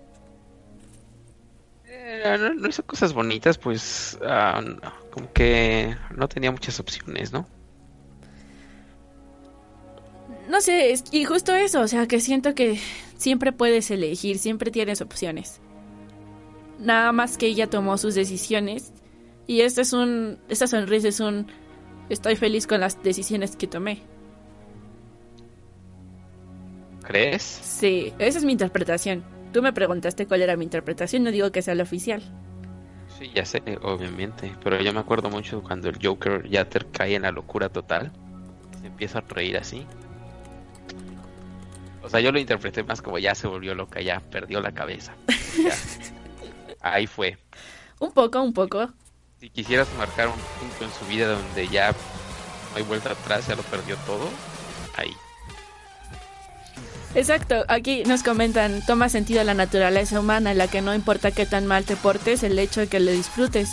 Eh, no, no hizo cosas bonitas, pues no, como que no tenía muchas opciones, ¿no? No sé, es- y justo eso, o sea, que siento que siempre puedes elegir, siempre tienes opciones. Nada más que ella tomó sus decisiones y este es un, esta sonrisa es un, estoy feliz con las decisiones que tomé. ¿Crees? Sí, esa es mi interpretación. Tú me preguntaste cuál era mi interpretación, no digo que sea la oficial. Sí, ya sé, obviamente. Pero yo me acuerdo mucho cuando el Joker ya te cae en la locura total. Se empieza a reír así. O sea, yo lo interpreté más como ya se volvió loca, ya perdió la cabeza. Ya. Ahí fue. Un poco, un poco. Si quisieras marcar un punto en su vida donde ya no hay vuelta atrás, ya lo perdió todo, ahí. Exacto, aquí nos comentan, toma sentido la naturaleza humana, en la que no importa qué tan mal te portes, el hecho de que lo disfrutes.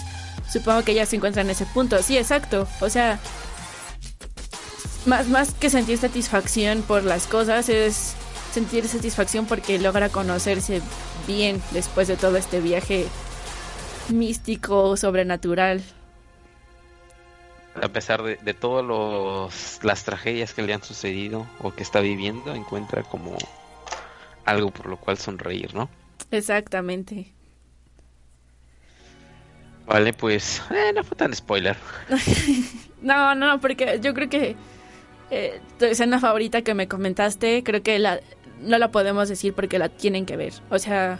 Supongo que ella se encuentra en ese punto. Sí, exacto. O sea, más, más que sentir satisfacción por las cosas, es sentir satisfacción porque logra conocerse bien después de todo este viaje místico, sobrenatural. A pesar de, de todas las tragedias que le han sucedido o que está viviendo, encuentra como algo por lo cual sonreír, ¿no? Exactamente. Vale, pues eh, no fue tan spoiler. No, no, porque yo creo que eh, tu escena favorita que me comentaste, creo que la no la podemos decir porque la tienen que ver. O sea,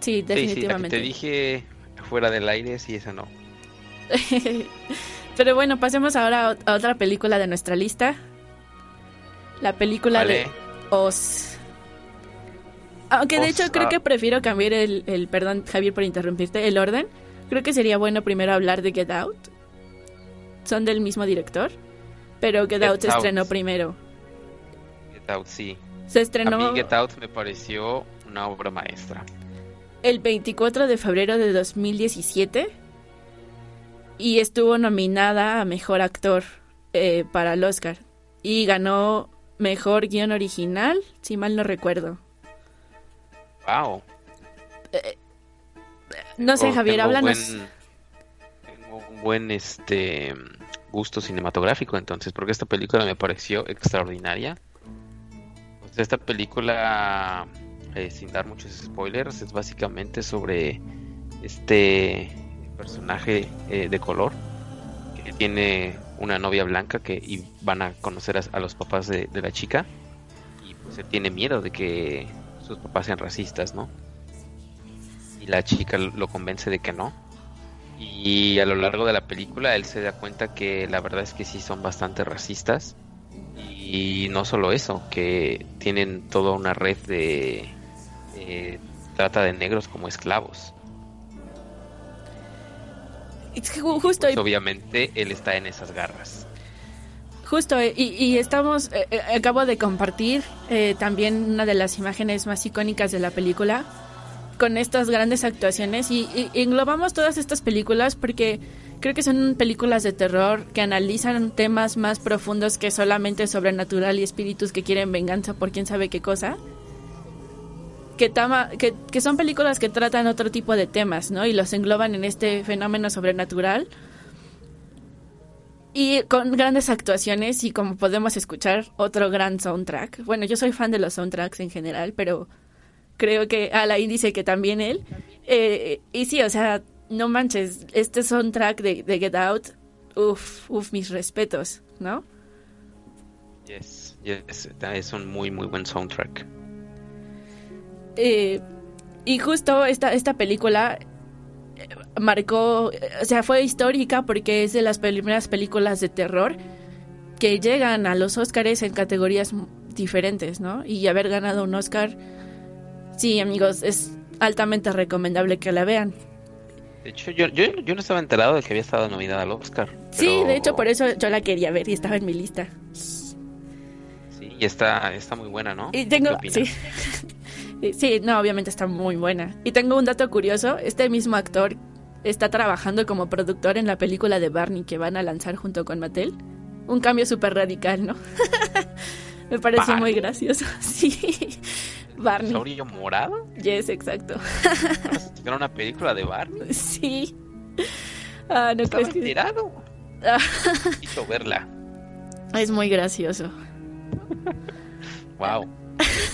sí, Sí, sí, la que definitivamente. te dije fuera del aire, sí, esa no. Pero bueno, pasemos ahora a ot- a otra película de nuestra lista. La película Vale. de Oz. Aunque de Oz, hecho creo ah. que prefiero cambiar el, el, perdón Javier por interrumpirte, el orden. Creo que sería bueno primero hablar de Get Out. Son del mismo director, pero Get, Get Out se estrenó primero. Get Out, sí. Se A estrenó mí Get Out me pareció una obra maestra. el 24 de febrero de 2017 y estuvo nominada a Mejor Actor eh, para el Oscar y ganó Mejor Guión Original, si mal no recuerdo. Wow. No sé, Javier, tengo háblanos. buen- tengo un buen este gusto cinematográfico entonces, porque esta película me pareció extraordinaria. Esta película, eh, sin dar muchos spoilers, es básicamente sobre este personaje eh, de color que tiene una novia blanca que y van a conocer a, a los papás de, de la chica y pues él tiene miedo de que sus papás sean racistas, ¿no? y la chica lo convence de que no. Y a lo largo de la película él se da cuenta que la verdad es que sí son bastante racistas. Y no solo eso, que tienen toda una red de eh, trata de negros como esclavos. Es que justo, Pues y- obviamente él está en esas garras. justo, eh, y, y estamos, eh, acabo de compartir eh, también una de las imágenes más icónicas de la película con estas grandes actuaciones y, englobamos todas estas películas porque creo que son películas de terror que analizan temas más profundos que solamente sobrenatural y espíritus que quieren venganza por quién sabe qué cosa. Que, tama- que, que son películas que tratan otro tipo de temas, ¿no? Y los engloban en este fenómeno sobrenatural. Y con grandes actuaciones y como podemos escuchar, otro gran soundtrack. Bueno, yo soy fan de los soundtracks en general, pero creo que Alain dice que también él. Eh, y sí, o sea, no manches, este soundtrack de, de Get Out, uff, uff, mis respetos, ¿no? Yes, yes, es un muy muy buen soundtrack. Eh, y justo esta, esta película eh, marcó, o sea, fue histórica porque es de las primeras películas de terror que llegan a los Oscars en categorías diferentes, ¿no? Y haber ganado un Oscar, sí, amigos, es altamente recomendable que la vean. De hecho, yo, yo, yo no estaba enterado de que había estado nominada al Oscar. Sí, de hecho, por eso yo la quería ver y estaba en mi lista. Sí, y está, está muy buena, ¿no? Y tengo, ¿Qué sí. sí, no, obviamente está muy buena. Y tengo un dato curioso, este mismo actor está trabajando como productor en la película de Barney que van a lanzar junto con Mattel. Un cambio súper radical, ¿no? Me pareció muy gracioso. Sí, Barney. ¿Dinosaurio morado? Yes, exacto. ¿Van a sacar una película de Barney? Sí. Ah, no Estaba crees que... Ah, Quiso verla. es muy gracioso. Wow.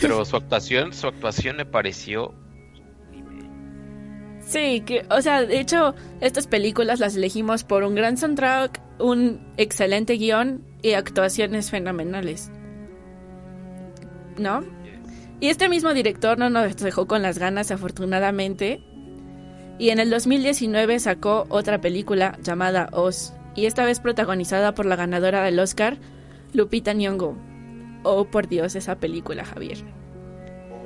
Pero su actuación, su actuación me pareció Sí, que, o sea, de hecho, estas películas las elegimos por un gran soundtrack, un excelente guion y actuaciones fenomenales. ¿No? Y este mismo director no nos dejó con las ganas, afortunadamente. Y en el 2019 sacó otra película llamada Oz, y esta vez protagonizada por la ganadora del Oscar, Lupita Nyong'o. Oh, por Dios, esa película, Javier.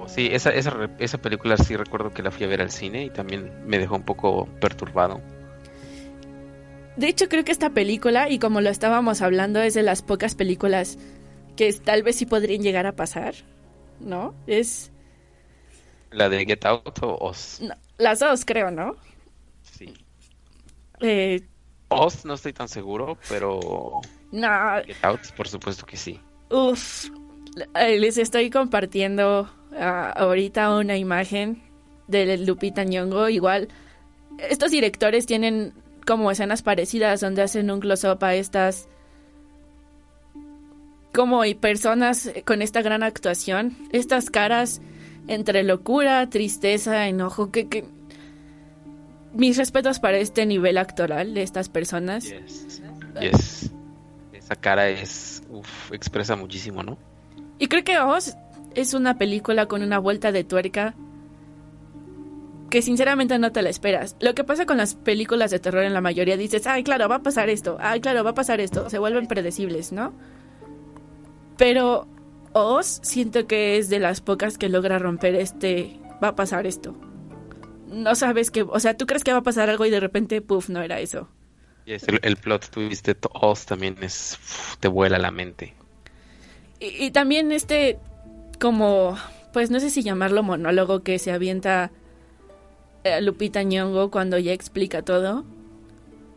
Sí, esa, esa, esa película sí recuerdo que la fui a ver al cine y también me dejó un poco perturbado. De hecho, creo que esta película, y como lo estábamos hablando, es de las pocas películas que tal vez sí podrían llegar a pasar, ¿no? Es La de Get Out o Oz. no, las dos, creo, ¿no? Sí. Eh, Oz no estoy tan seguro, pero no, Get Out por supuesto que sí. uff, les estoy compartiendo ah, ahorita una imagen de Lupita Nyong'o, igual. Estos directores tienen como escenas parecidas donde hacen un close-up a estas como y personas con esta gran actuación, estas caras entre locura, tristeza, enojo, que, que mis respetos para este nivel actoral de estas personas. Yes. Yes. Esa cara es, uf, expresa muchísimo, ¿no? Y creo que Oz es una película con una vuelta de tuerca que sinceramente no te la esperas. Lo que pasa con las películas de terror en la mayoría dices, ay, claro, va a pasar esto, ay, claro, va a pasar esto, se vuelven predecibles, ¿no? Pero Oz siento que es de las pocas que logra romper este, va a pasar esto. No sabes que, o sea, tú crees que va a pasar algo y de repente, puff, no era eso. Yes, el, el plot twist de Oz también es, uf, te vuela la mente. Y, y también este, como, pues no sé si llamarlo monólogo que se avienta eh, Lupita Nyong'o cuando ya explica todo.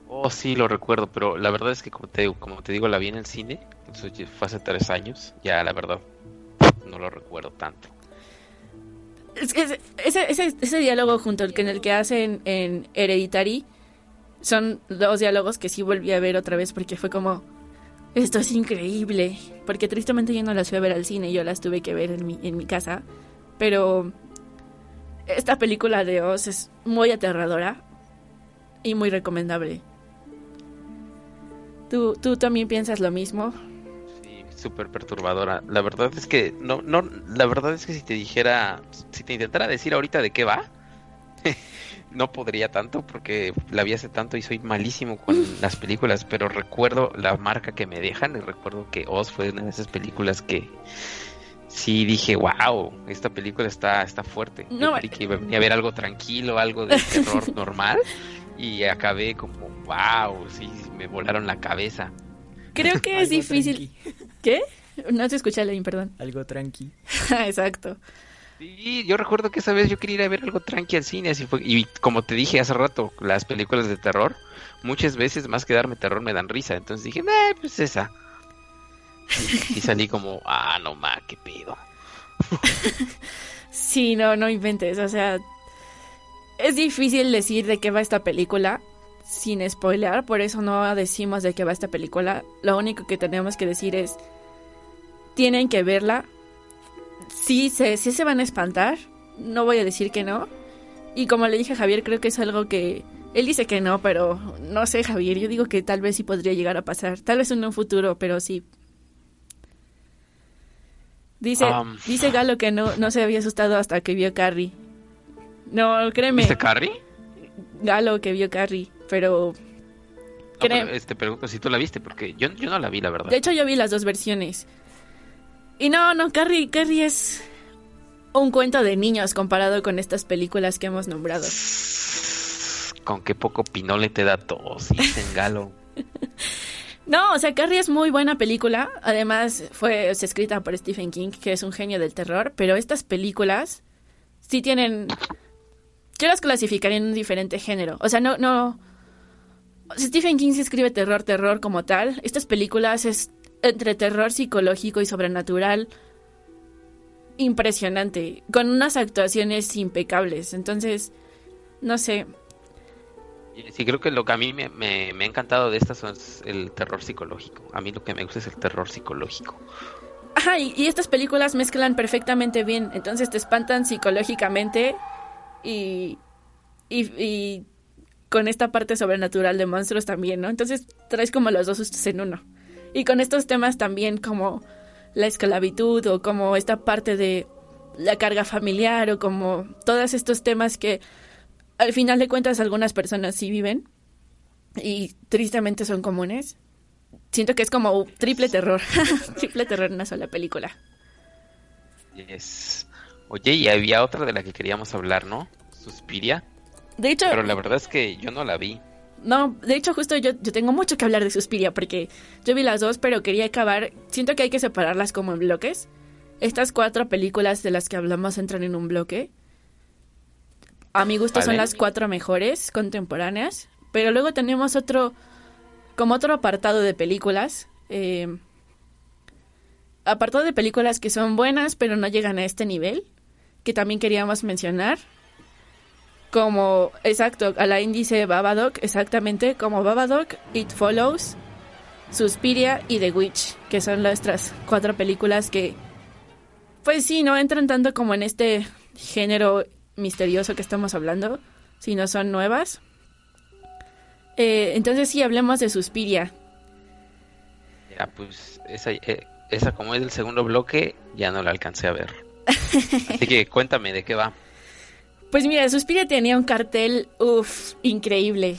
Oh, sí, lo recuerdo, pero la verdad es que como te, como te digo, la vi en el cine, fue hace tres años, ya la verdad no lo recuerdo tanto. Es que ese, ese, ese, diálogo junto al que en el que hacen en Hereditary son dos diálogos que sí volví a ver otra vez porque fue como esto es increíble porque tristemente yo no las fui a ver al cine yo las tuve que ver en mi, en mi casa pero esta película de Oz es muy aterradora y muy recomendable ¿Tú, tú también piensas lo mismo? Sí, súper perturbadora. La verdad es que no, no, la verdad es que si te dijera, si te intentara decir ahorita de qué va, no podría tanto porque la vi hace tanto y soy malísimo con las películas, pero recuerdo la marca que me dejan y recuerdo que Oz fue una de esas películas que sí dije, wow, esta película está, está fuerte. No, Yo creí que iba a venir a ver algo tranquilo, algo de terror normal y acabé como, wow, sí, me volaron la cabeza. Creo que es difícil. ¿Qué? No te escuché, Lane, perdón. Algo tranqui. Exacto. Sí, yo recuerdo que esa vez yo quería ir a ver algo tranqui al cine, así fue. Y como te dije hace rato, las películas de terror, muchas veces más que darme terror me dan risa. Entonces dije, eh, pues esa. Y, y salí como, ah, no ma, qué pedo. Sí, no, no inventes. O sea, es difícil decir de qué va esta película sin spoilear, por eso no decimos de qué va esta película. Lo único que tenemos que decir es, tienen que verla. Sí se, sí se van a espantar, no voy a decir que no. Y como le dije a Javier, creo que es algo que... Él dice que no, pero no sé, Javier. Yo digo que tal vez sí podría llegar a pasar. Tal vez en un futuro, pero sí. Dice, Um. dice Galo que no, no se había asustado hasta que vio Carrie. No, créeme. ¿Viste Carrie? Galo que vio Carrie, pero No, pero, este, pregunto si tú la viste, porque yo, yo no la vi, la verdad. de hecho yo vi las dos versiones. Y no, no, Carrie, Carrie es un cuento de niños comparado con estas películas que hemos nombrado. Con qué poco pinole te da tos, dicen Galo. No, o sea, Carrie es muy buena película. Además, fue es escrita por Stephen King, que es un genio del terror. Pero estas películas sí tienen. Yo las clasificaría en un diferente género. O sea, no, no. Stephen King sí escribe terror, terror como tal. Estas películas es entre terror psicológico y sobrenatural. Impresionante. Con unas actuaciones impecables. Entonces, no sé. Sí, creo que lo que a mí me, me- me ha encantado de estas son el terror psicológico. A mí lo que me gusta es el terror psicológico. Ajá, y, y estas películas mezclan perfectamente bien. Entonces te espantan psicológicamente y, y, con esta parte sobrenatural de monstruos también, ¿no? Entonces traes como los dos en uno. Y con estos temas también como la esclavitud o como esta parte de la carga familiar o como todos estos temas que al final de cuentas algunas personas sí viven y tristemente son comunes. Siento que es como triple terror. triple terror en una sola película. Yes. Oye, y había otra de la que queríamos hablar, ¿no? Suspiria. De hecho, Pero la verdad es que yo no la vi. no, de hecho justo yo, yo tengo mucho que hablar de Suspiria porque yo vi las dos, pero quería acabar. Siento que hay que separarlas como en bloques. Estas cuatro películas de las que hablamos entran en un bloque. A mi gusto son las cuatro mejores contemporáneas, pero luego tenemos otro, como otro apartado de películas. eh, apartado de películas que son buenas, pero no llegan a este nivel, que también queríamos mencionar. Como, exacto, a la índice Babadook, exactamente, como Babadook, It Follows, Suspiria y The Witch, que son nuestras cuatro películas que, pues sí, no entran tanto como en este género misterioso que estamos hablando, sino son nuevas. Eh, entonces sí, hablemos de Suspiria. Ya, pues esa, eh, esa como es del segundo bloque, ya no la alcancé a ver. Así que cuéntame de qué va. Pues mira, Suspiria tenía un cartel, uff, increíble.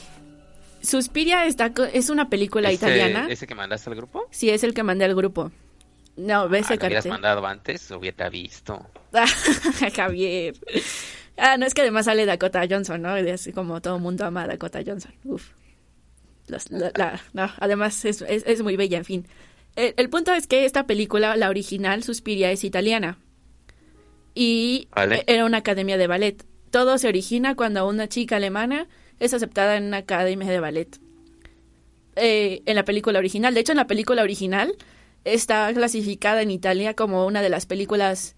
Suspiria está, es una película ¿Ese- italiana. ¿Ese que mandaste al grupo? Sí, es el que mandé al grupo. No, ve ese Ah, lo hubieras cartel. mandado antes, hubiera visto. Javier. Ah, no, es que además sale Dakota Johnson, ¿no? Así como todo el mundo ama a Dakota Johnson. Uf. Las- la- la- no, además es, es- es muy bella, en fin. El, el punto es que esta película, la original, Suspiria, es italiana. Y Vale. era una academia de ballet. Todo se origina cuando una chica alemana es aceptada en una academia de ballet. Eh, en la película original. De hecho, en la película original está clasificada en Italia como una de las películas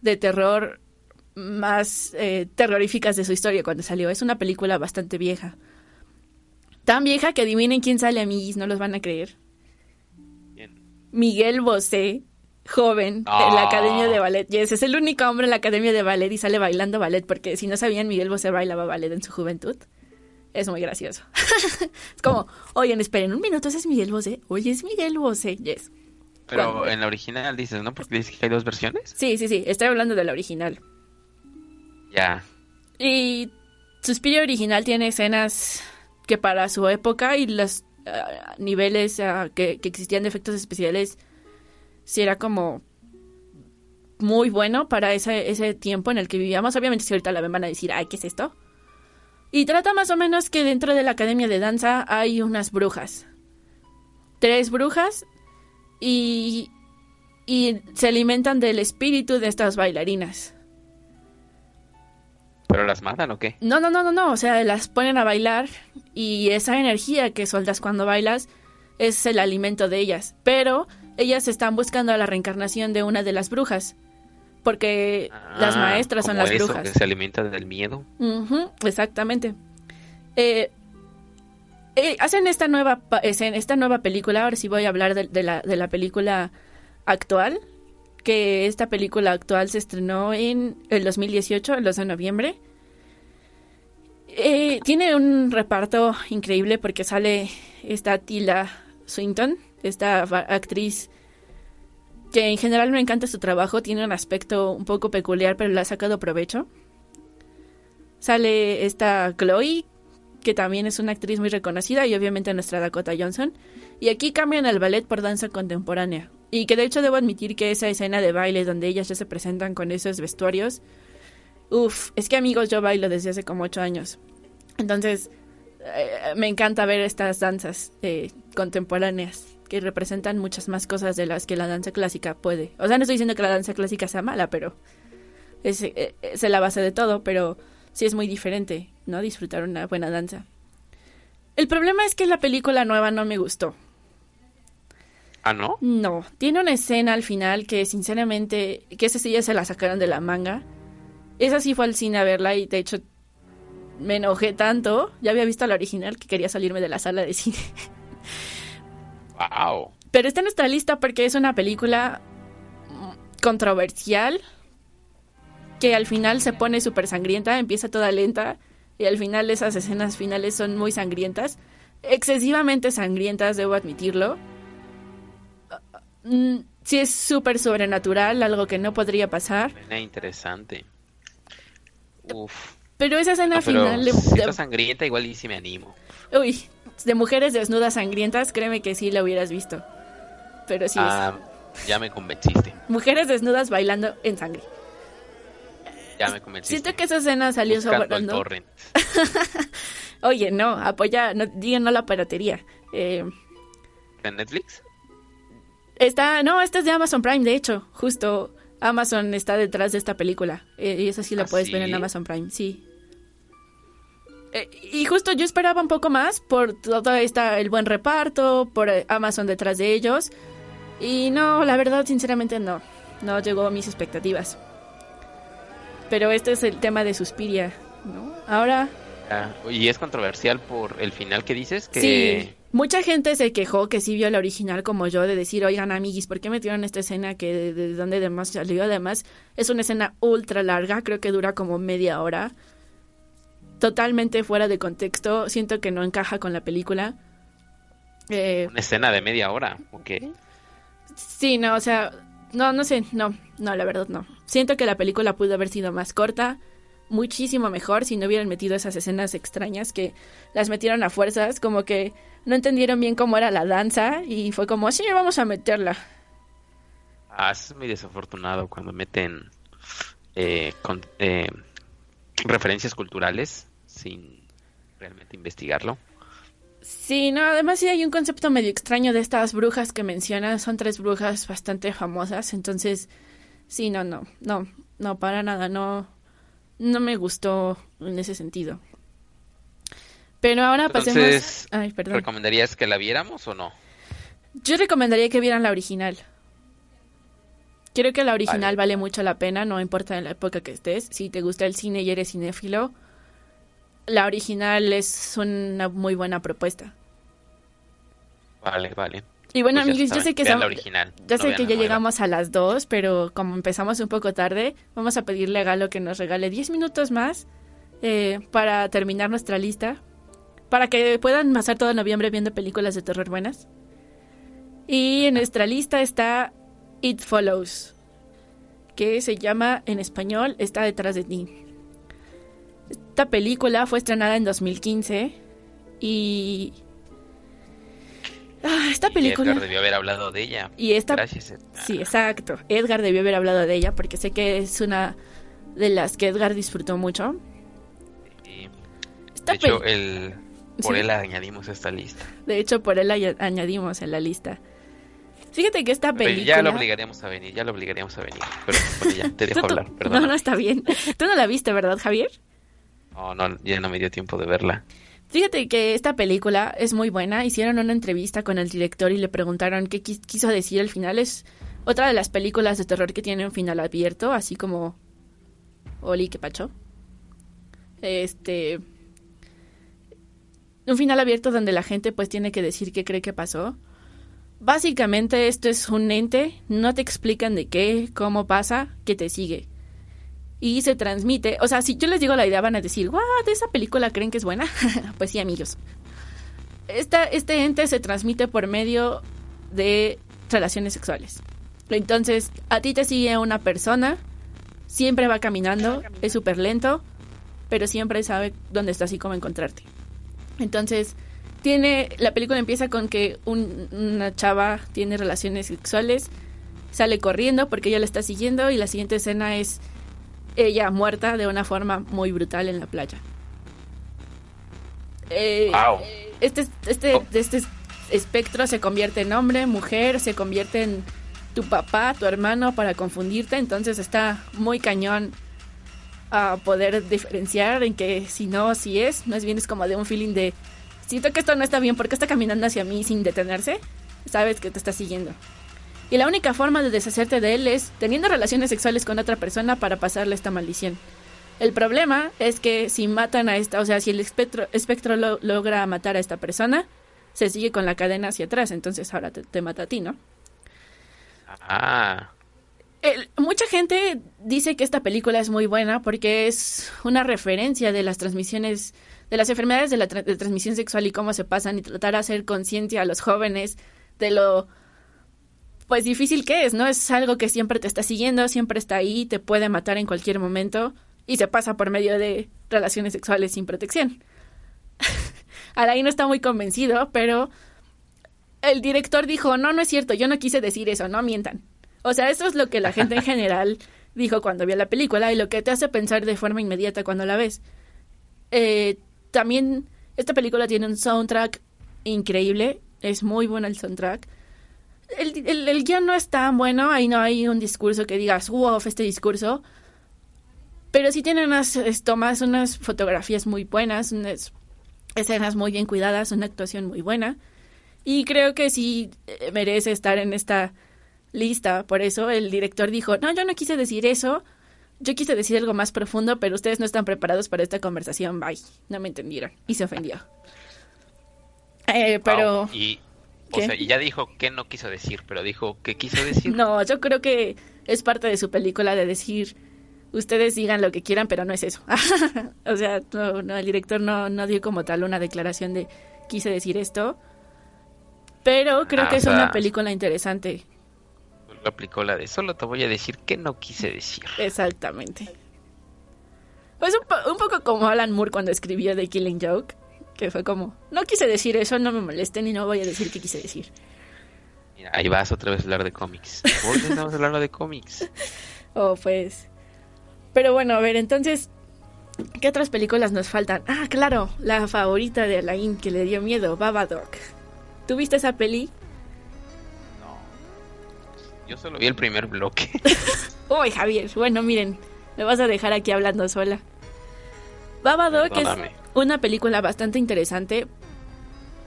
de terror más eh, terroríficas de su historia cuando salió. Es una película bastante vieja. Tan vieja que adivinen quién sale a mí, no los van a creer. Bien. Miguel Bosé, joven, en la Ah. Academia de Ballet. Yes, es el único hombre en la Academia de Ballet y sale bailando ballet, porque si no sabían, Miguel Bosé bailaba ballet en su juventud. Es muy gracioso. es como, oigan, esperen un minuto, ese es Miguel Bosé. Oye, es Miguel Bosé. Yes. Pero ¿Cuándo? en la original dices, ¿no? Porque dices que hay dos versiones. Sí, sí, sí, estoy hablando de la original. Ya. Y Suspiria original tiene escenas que para su época y los ah, niveles ah, que, que existían de efectos especiales, sí era como muy bueno para ese, ese tiempo en el que vivíamos. Obviamente si ahorita la ven van a decir, ay, ¿qué es esto? Y trata más o menos que dentro de la academia de danza hay unas brujas. Tres brujas y, y se alimentan del espíritu de estas bailarinas. ¿Pero las matan o qué? No, no, no, no, no. O sea, las ponen a bailar y esa energía que sueltas cuando bailas es el alimento de ellas. Pero ellas están buscando a la reencarnación de una de las brujas. Porque las Ah, maestras son las eso, brujas. que se alimenta del miedo. Exactamente. Eh, eh, hacen esta nueva, esta nueva película, ahora sí voy a hablar de, de la, de la película actual, que esta película actual se estrenó en el 2018, el 2 de noviembre. Eh, tiene un reparto increíble porque sale esta Tila Swinton, esta actriz que en general me encanta su trabajo, tiene un aspecto un poco peculiar, pero le ha sacado provecho. Sale esta Chloe, que también es una actriz muy reconocida, y obviamente nuestra Dakota Johnson. Y aquí cambian el ballet por danza contemporánea. Y que de hecho debo admitir que esa escena de baile donde ellas ya se presentan con esos vestuarios, uff, es que amigos yo bailo desde hace como ocho años. Entonces, eh, me encanta ver estas danzas eh, contemporáneas que representan muchas más cosas de las que la danza clásica puede. O sea, no estoy diciendo que la danza clásica sea mala, pero es, eh, es la base de todo, pero sí es muy diferente, ¿no? Disfrutar una buena danza. El problema es que la película nueva no me gustó. ¿Ah, no? No, tiene una escena al final que sinceramente, que esa sí ya se la sacaron de la manga. Esa sí fue al cine a verla y de hecho me enojé tanto, ya había visto la original que quería salirme de la sala de cine. Wow. Pero está en nuestra lista porque es una película controversial que al final se pone súper sangrienta, empieza toda lenta y al final esas escenas finales son muy sangrientas, excesivamente sangrientas, debo admitirlo. Mm, Sí es súper sobrenatural, algo que no podría pasar, Suena interesante. Uf. pero esa escena No, pero final si de- está sangrienta, igual y si me animo. uy, de mujeres desnudas sangrientas, créeme que sí la hubieras visto. Pero sí, es- Ah, ya me convenciste. mujeres desnudas bailando en sangre. Ya me convenciste. Siento que esa escena salió sobrando. Oye, no, apoya, no, digan no la piratería. Eh, ¿En Netflix? está, no, esta es de Amazon Prime, de hecho, justo Amazon está detrás de esta película. Eh, y esa sí la ¿Ah, puedes ver en sí? Amazon Prime, sí. Eh, y justo yo esperaba un poco más por todo esta, el buen reparto, por eh, Amazon detrás de ellos. Y no, la verdad, sinceramente no. No llegó a mis expectativas. Pero este es el tema de Suspiria, ¿no? Ahora Ah, y es controversial por el final que dices, que Sí, mucha gente se quejó que sí vio la original como yo, de decir, oigan, amiguis, ¿por qué metieron esta escena que de, de dónde demás salió? Además, es una escena ultra larga, creo que dura como media hora. Totalmente fuera de contexto, siento que no encaja con la película. Eh, una escena de media hora, ¿ok? sí, no, o sea, no, no sé, no, no, la verdad no. Siento que la película pudo haber sido más corta, muchísimo mejor si no hubieran metido esas escenas extrañas que las metieron a fuerzas, como que no entendieron bien cómo era la danza y fue como, sí, vamos a meterla. Ah, eso es muy desafortunado cuando meten eh, con- eh, referencias culturales sin realmente investigarlo. Sí, no, además sí hay un concepto medio extraño de estas brujas que mencionan, son tres brujas bastante famosas, entonces sí, no, no, no, no, para nada, no, no me gustó en ese sentido. Pero ahora Entonces, pasemos... Ay, perdón. ¿recomendarías que la viéramos o no? Yo recomendaría que vieran la original. Creo que la original Vale. vale mucho la pena, no importa en la época que estés. Si te gusta el cine y eres cinéfilo, la original es una muy buena propuesta. Vale, vale. Y bueno, Pues amigos, yo sé que original, ya no sé que ya llegamos a las dos, pero como empezamos un poco tarde, vamos a pedirle a Galo que nos regale 10 minutos más eh, para terminar nuestra lista, para que puedan pasar todo noviembre viendo películas de terror buenas. Y en nuestra lista está It Follows, que se llama en español Está detrás de ti. Esta película fue estrenada en 2015 y... Ah, esta Y película... Edgar debió haber hablado de ella. Y esta Gracias. Edgar. Sí, exacto. Edgar debió haber hablado de ella porque sé que es una de las que Edgar disfrutó mucho. Esta de hecho, el, por Sí. él añadimos esta lista. de hecho, por él la añadimos en la lista. Fíjate que esta película... ya lo obligaríamos a venir, ya lo obligaríamos a venir. Pero bueno, ya te dejo hablar, No, no, está bien. Tú no la viste, ¿verdad, Javier? No, no, ya no me dio tiempo de verla. Fíjate que esta película es muy buena. Hicieron una entrevista con el director y le preguntaron qué quis- quiso decir al final. Es otra de las películas de terror que tiene un final abierto, así como Oli, que pacho. Este. Un final abierto donde la gente pues tiene que decir qué cree que pasó. Básicamente esto es un ente, no te explican de qué, cómo pasa, que te sigue. Y se transmite, o sea, si yo les digo la idea van a decir, ¿what? ¿Esa película creen que es buena? pues sí, amigos. Esta, este ente se transmite por medio de relaciones sexuales. Entonces, a ti te sigue una persona, siempre va caminando, es súper lento, pero siempre sabe dónde estás y cómo encontrarte. Entonces, tiene la película empieza con que un- una chava tiene relaciones sexuales, sale corriendo porque ella la está siguiendo y la siguiente escena es ella muerta de una forma muy brutal en la playa. Eh, Wow. este, este, Oh. este espectro se convierte en hombre, mujer, se convierte en tu papá, tu hermano para confundirte, entonces está muy cañón a poder diferenciar en que si no, si es, más bien es como de un feeling de siento que esto no está bien porque está caminando hacia mí sin detenerse, sabes que te está siguiendo. Y la única forma de deshacerte de él es teniendo relaciones sexuales con otra persona para pasarle esta maldición. El problema es que si matan a esta, o sea, si el espectro, espectro lo- logra matar a esta persona, se sigue con la cadena hacia atrás, entonces ahora te, te mata a ti, ¿no? Ah, El- mucha gente dice que esta película es muy buena porque es una referencia de las transmisiones, de las enfermedades de la tra- de transmisión sexual y cómo se pasan y tratar de hacer conciencia a los jóvenes de lo pues difícil que es, ¿no? Es algo que siempre te está siguiendo, siempre está ahí, te puede matar en cualquier momento y se pasa por medio de relaciones sexuales sin protección. Alain no está muy convencido, pero el director dijo, no, no es cierto, yo no quise decir eso, no mientan. O sea, eso es lo que la gente en general dijo cuando vio la película y lo que te hace pensar de forma inmediata cuando la ves. Eh, también esta película tiene un soundtrack increíble, es muy bueno el soundtrack. El, el, el guion no es tan bueno, ahí no hay un discurso que digas, wow, este discurso. Pero sí tiene unas tomas, unas fotografías muy buenas, unas escenas muy bien cuidadas, una actuación muy buena. Y creo que sí eh, merece estar en esta lista. Por eso el director dijo, no, yo no quise decir eso. Yo quise decir algo más profundo, pero ustedes no están preparados para esta conversación. Bye. No me entendieron. Y se ofendió. Eh, pero... o sea, y ya dijo que no quiso decir, pero dijo que quiso decir. No, yo creo que es parte de su película de decir, ustedes digan lo que quieran, pero no es eso. o sea, no, no, el director no, no dio como tal una declaración de quise decir esto. Pero creo Ah, que es sea- una película interesante. Lo aplicó la de solo te voy a decir que no quise decir. Exactamente. Pues un, po- un poco como Alan Moore cuando escribió The Killing Joke, que fue como, no quise decir eso, no me molesten y no voy a decir qué quise decir. Mira, ahí vas otra vez a hablar de cómics. Hoy estamos hablando de cómics. Oh, pues. Pero bueno, a ver, entonces, ¿qué otras películas nos faltan? Ah, claro, la favorita de Alain que le dio miedo, Babadook. ¿Tú viste esa peli? Yo solo vi el primer bloque. Uy, Javier, bueno, miren, me vas a dejar aquí hablando sola. Babadook es. Una película bastante interesante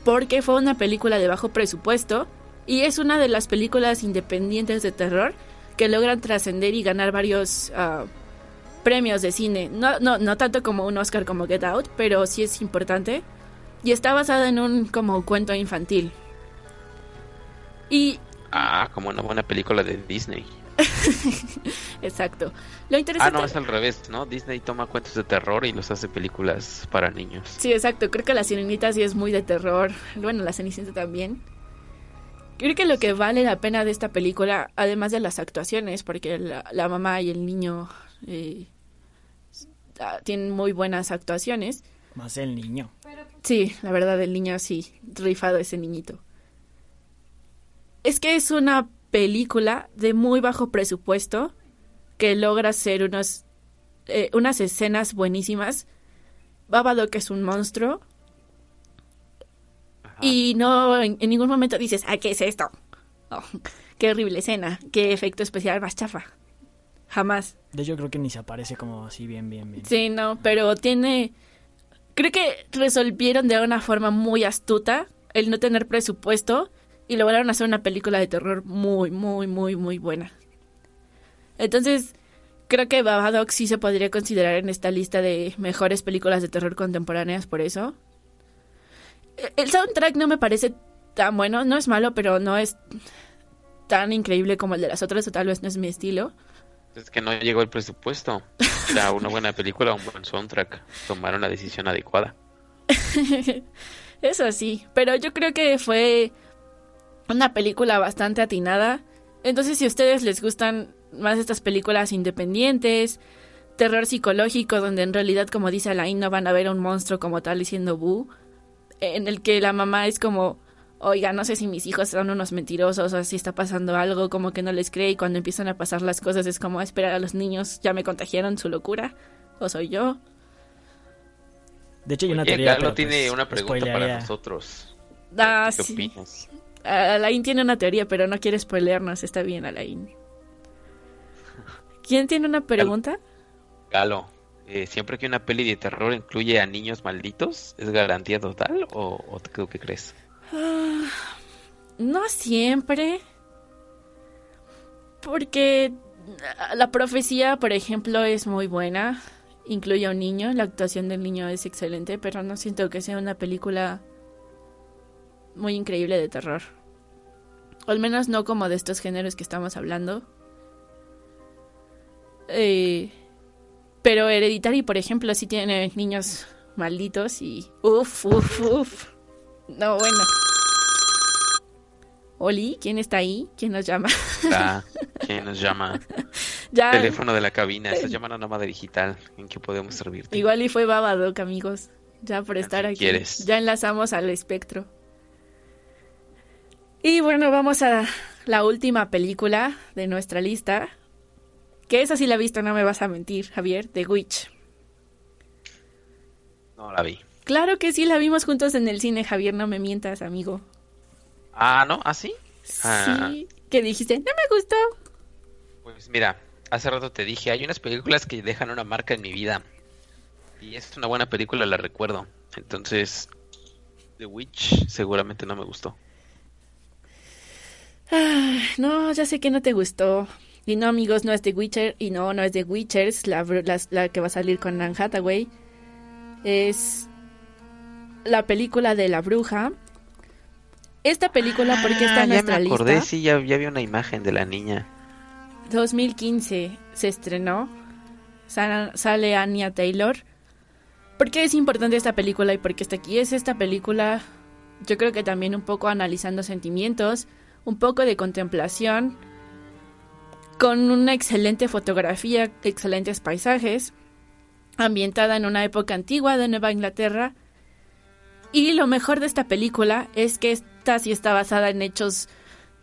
porque fue una película de bajo presupuesto y es una de las películas independientes de terror que logran trascender y ganar varios ah, premios de cine. No, no, no tanto como un Oscar como Get Out, pero sí es importante. Y está basada en un como cuento infantil. Y Ah, como una buena película de Disney. exacto. Lo Ah, interesante no, es al revés, ¿no? Disney toma cuentos de terror y los hace películas para niños. Sí, exacto. Creo que la sirenita sí es muy de terror. Bueno, la cenicienta también. Creo que lo que vale la pena de esta película, además de las actuaciones, porque la, la mamá y el niño eh, ah, tienen muy buenas actuaciones. Más el niño. Sí, la verdad, el niño sí, rifado ese niñito. Es que es una película de muy bajo presupuesto que logra hacer unos, eh, unas escenas buenísimas. Babadook es un monstruo Ajá. y no en, en ningún momento dices, ah, ¿qué es esto? Oh, qué horrible escena, qué efecto especial más chafa. Jamás. De hecho, creo que ni se aparece como así bien, bien, bien. Sí, no, pero tiene... Creo que resolvieron de una forma muy astuta el no tener presupuesto y lograron hacer una película de terror muy, muy, muy, muy buena. Entonces, creo que Babadook sí se podría considerar en esta lista de mejores películas de terror contemporáneas por eso. E- El soundtrack no me parece tan bueno, no es malo, pero no es tan increíble como el de las otras, o tal vez no es mi estilo. Es que no llegó el presupuesto. Era una buena película, un buen soundtrack. Tomaron la decisión adecuada. Eso sí, pero yo creo que fue una película bastante atinada. Entonces, si a ustedes les gustan más estas películas independientes, terror psicológico, donde en realidad, como dice Alain, no van a ver a un monstruo como tal diciendo bu, en el que la mamá es como, oiga, no sé si mis hijos son unos mentirosos o si está pasando algo, como que no les cree y cuando empiezan a pasar las cosas es como esperar a los niños, ya me contagiaron su locura, o soy yo. De hecho, hay una Oye, teoría. Carlos pero, tiene pues, una pregunta para nosotros. Ah, ¿Qué sí. opinas? Alain tiene una teoría, pero no quiere spoilearnos, está bien, Alain. ¿Quién tiene una pregunta? Galo, eh, siempre que una peli de terror incluye a niños malditos, ¿es garantía total o, o tú qué crees? No siempre. Porque la profecía, por ejemplo, es muy buena. Incluye a un niño, la actuación del niño es excelente, pero no siento que sea una película muy increíble de terror. O al menos no como de estos géneros que estamos hablando. Eh, pero Hereditary, por ejemplo, sí tiene niños malditos y... Uf, uf, uf. No, bueno. Oli, ¿quién está ahí? ¿Quién nos llama? Ah, ¿Quién nos llama? ya, Teléfono de la cabina, estás llamando a Nómada Digital. ¿En qué podemos servirte? igual y fue Babadook, amigos. Ya por estar si aquí. quieres. Ya enlazamos al espectro. Y bueno, vamos a la última película de nuestra lista. Que esa sí la he visto, no me vas a mentir, Javier. The Witch. No la vi. Claro que sí, la vimos juntos en el cine, Javier. No me mientas, amigo. Ah, ¿no? ¿Ah, sí? Ah. Sí. Que dijiste, no me gustó. Pues mira, hace rato te dije, hay unas películas que dejan una marca en mi vida. Y esta es una buena película, la recuerdo. Entonces, The Witch seguramente no me gustó. Ah, No, ya sé que no te gustó. Y no, amigos, no es The Witcher. Y no, no es The Witchers, la, la, la que va a salir con Anne Hathaway. Es la película de la bruja. Esta película, porque está Ah, en ya nuestra me acordé, lista, sí, ya, ya vi una imagen de la niña. 2015 se estrenó. Sa- sale Anya Taylor. ¿Por qué es importante esta película y por qué está aquí? Es esta película, yo creo que también un poco analizando sentimientos, un poco de contemplación, con una excelente fotografía, excelentes paisajes, ambientada en una época antigua de Nueva Inglaterra. Y lo mejor de esta película es que esta sí está basada en hechos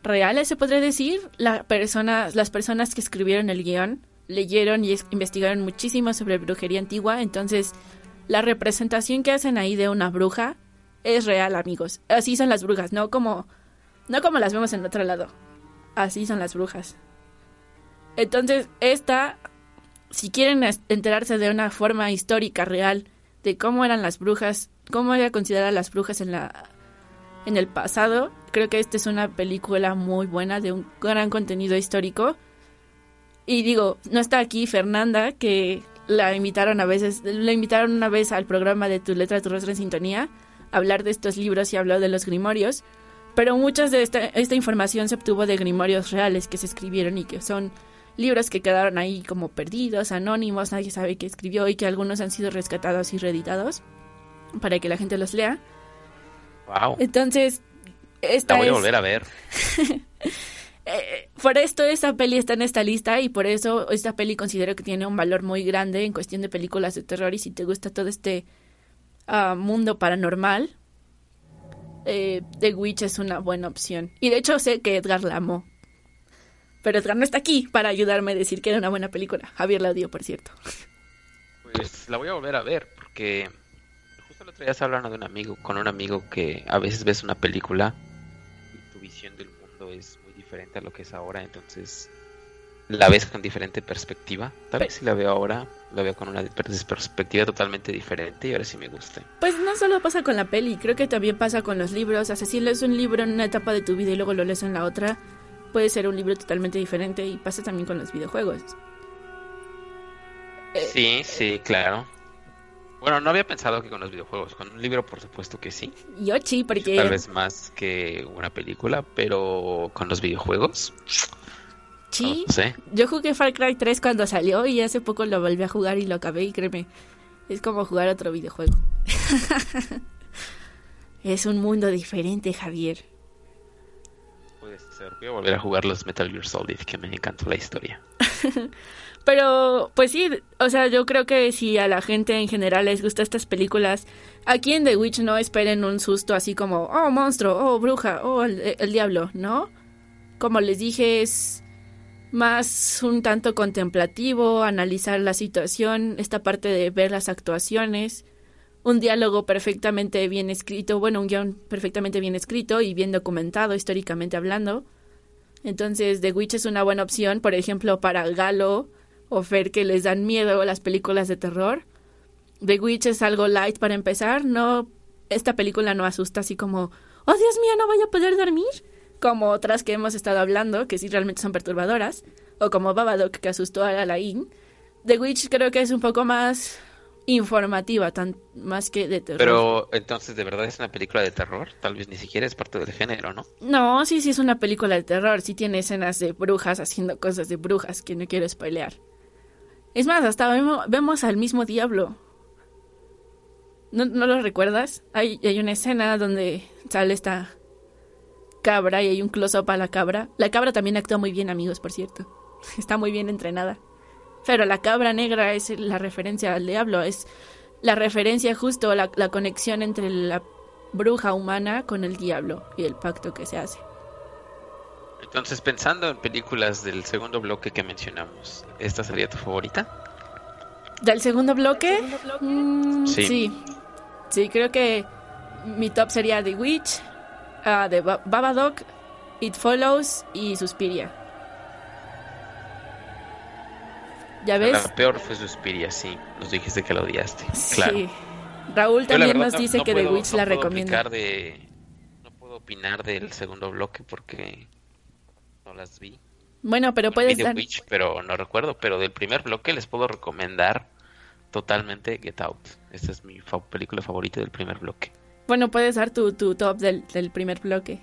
reales, se podría decir. La persona, las personas que escribieron el guion leyeron y es- investigaron muchísimo sobre brujería antigua, entonces la representación que hacen ahí de una bruja es real, amigos. Así son las brujas, no como no como las vemos en otro lado. Así son las brujas. Entonces, esta si quieren enterarse de una forma histórica real de cómo eran las brujas, cómo era considerar las brujas en la en el pasado, creo que esta es una película muy buena de un gran contenido histórico. Y digo, no está aquí Fernanda, que la invitaron a veces, la invitaron una vez al programa de Tu letra, tu rostro en sintonía, a hablar de estos libros y habló de los grimorios. Pero muchas de esta, esta información se obtuvo de grimorios reales que se escribieron y que son libros que quedaron ahí como perdidos, anónimos, nadie sabe qué escribió y que algunos han sido rescatados y reeditados para que la gente los lea. Wow. Entonces, esta La voy a volver a ver. eh, por esto esta peli está en esta lista y por eso esta peli considero que tiene un valor muy grande en cuestión de películas de terror y si te gusta todo este ah, mundo paranormal, eh, The Witch es una buena opción. Y de hecho sé que Edgar la amó. Pero Edgar no está aquí para ayudarme a decir que era una buena película. Javier la odió, por cierto. Pues la voy a volver a ver porque justo el otro día estaba hablando de un amigo, con un amigo que a veces ves una película y tu visión del mundo es muy diferente a lo que es ahora, entonces la ves con diferente perspectiva. Tal vez si la veo ahora, la veo con una per- perspectiva totalmente diferente y ahora sí me gusta. Pues no solo pasa con la peli, creo que también pasa con los libros. O sea, si lees un libro en una etapa de tu vida y luego lo lees en la otra, puede ser un libro totalmente diferente y pasa también con los videojuegos. Eh, Sí, sí, claro. Bueno, no había pensado que con los videojuegos, con un libro por supuesto que sí. Yoshi, porque Tal vez más que una película, pero con los videojuegos, sí, no sé. yo jugué Far Cry 3 cuando salió y hace poco lo volví a jugar y lo acabé y créeme, es como jugar otro videojuego. es un mundo diferente, Javier. Puede ser. Voy a volver a jugar los Metal Gear Solid, que me encantó la historia. Pero, pues sí, o sea, yo creo que si a la gente en general les gusta estas películas, aquí en The Witch no esperen un susto así como, oh, monstruo, oh, bruja, oh, el, el diablo, ¿no? Como les dije, es más un tanto contemplativo, analizar la situación, esta parte de ver las actuaciones, un diálogo perfectamente bien escrito, bueno, un guion perfectamente bien escrito y bien documentado históricamente hablando. Entonces, The Witch es una buena opción, por ejemplo, para Galo o Fer que les dan miedo las películas de terror. The Witch es algo light para empezar, no esta película no asusta así como, "Oh, Dios mío, no voy a poder dormir", como otras que hemos estado hablando, que sí realmente son perturbadoras, o como Babadook que asustó a Alain. The Witch creo que es un poco más informativa, tan más que de terror. Pero entonces, ¿de verdad es una película de terror? Tal vez ni siquiera es parte del género, ¿no? No, sí, sí es una película de terror. Sí tiene escenas de brujas haciendo cosas de brujas que no quiero spoilear. Es más, hasta vemos, vemos al mismo diablo. ¿No, ¿No lo recuerdas? Hay, hay una escena donde sale esta cabra y hay un close-up a la cabra. La cabra también actúa muy bien, amigos, por cierto. Está muy bien entrenada. Pero la cabra negra es la referencia al diablo, es la referencia justo, la, la conexión entre la bruja humana con el diablo y el pacto que se hace. Entonces, pensando en películas del segundo bloque que mencionamos, ¿esta sería tu favorita? ¿Del segundo bloque? Mm, Sí. sí. Sí, creo que mi top sería The Witch, ah, The Ba- Babadook, It Follows y Suspiria. ¿Ya ves? La peor fue Suspiria, sí. Nos dijiste que la odiaste. Claro. Sí. Raúl también nos no- dice no que The puedo- Witch no la recomienda. de- no puedo opinar del segundo bloque porque no las vi. Bueno, pero puedes The dar... Witch, pero no recuerdo. Pero del primer bloque les puedo recomendar totalmente Get Out. Esta es mi fa- película favorita del primer bloque. Bueno, puedes dar tu, tu top del, del primer bloque.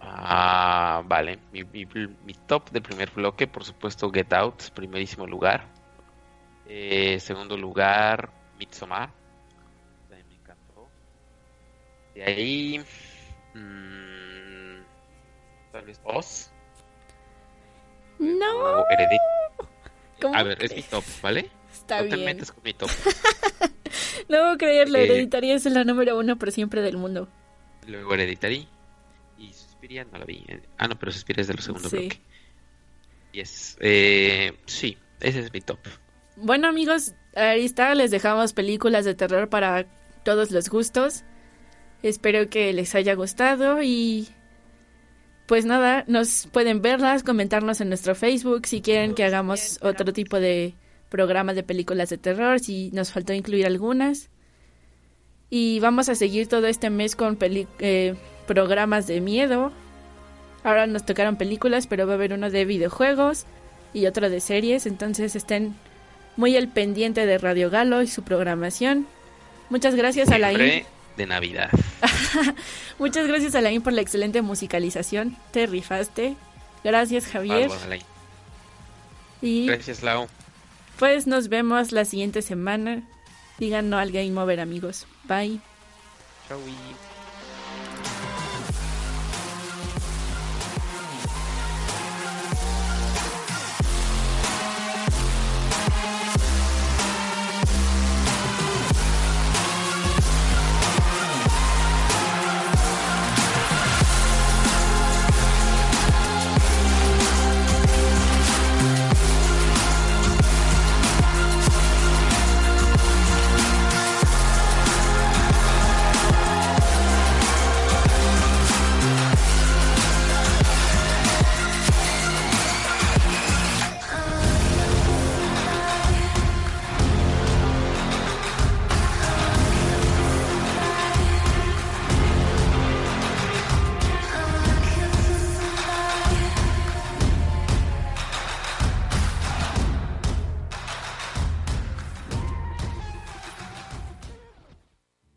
Ah, vale. Mi, mi- mi top del primer bloque, por supuesto, Get Out, primerísimo lugar. Eh, segundo lugar, Midsommar. También me encantó. De ahí, mm, tal vez Oz. No, o Heredit- ¿cómo A ver, es mi top, ¿vale? Está no te bien. con mi top. No puedo creerlo, Eh, Hereditaria es la número uno por siempre del mundo. Luego Hereditary. Y Suspiria no la vi. Ah, no, pero Suspiria es del segundo Sí. bloque. Yes. Eh, sí, ese es mi top. Bueno amigos, ahí está, les dejamos películas de terror para todos los gustos. Espero que les haya gustado y pues nada, nos pueden verlas, comentarnos en nuestro Facebook si quieren que hagamos otro tipo de programa de películas de terror, si nos faltó incluir algunas. Y vamos a seguir todo este mes con eh, programas de miedo. Ahora nos tocaron películas, pero va a haber uno de videojuegos y otro de series, entonces estén muy al pendiente de Radio Galo y su programación. Muchas gracias a la de Navidad. Muchas gracias a la por la excelente musicalización. Te rifaste. Gracias, Javier. Alain. Y Gracias, Lau. Pues nos vemos la siguiente semana. Digan no al Game Over, amigos. Bye.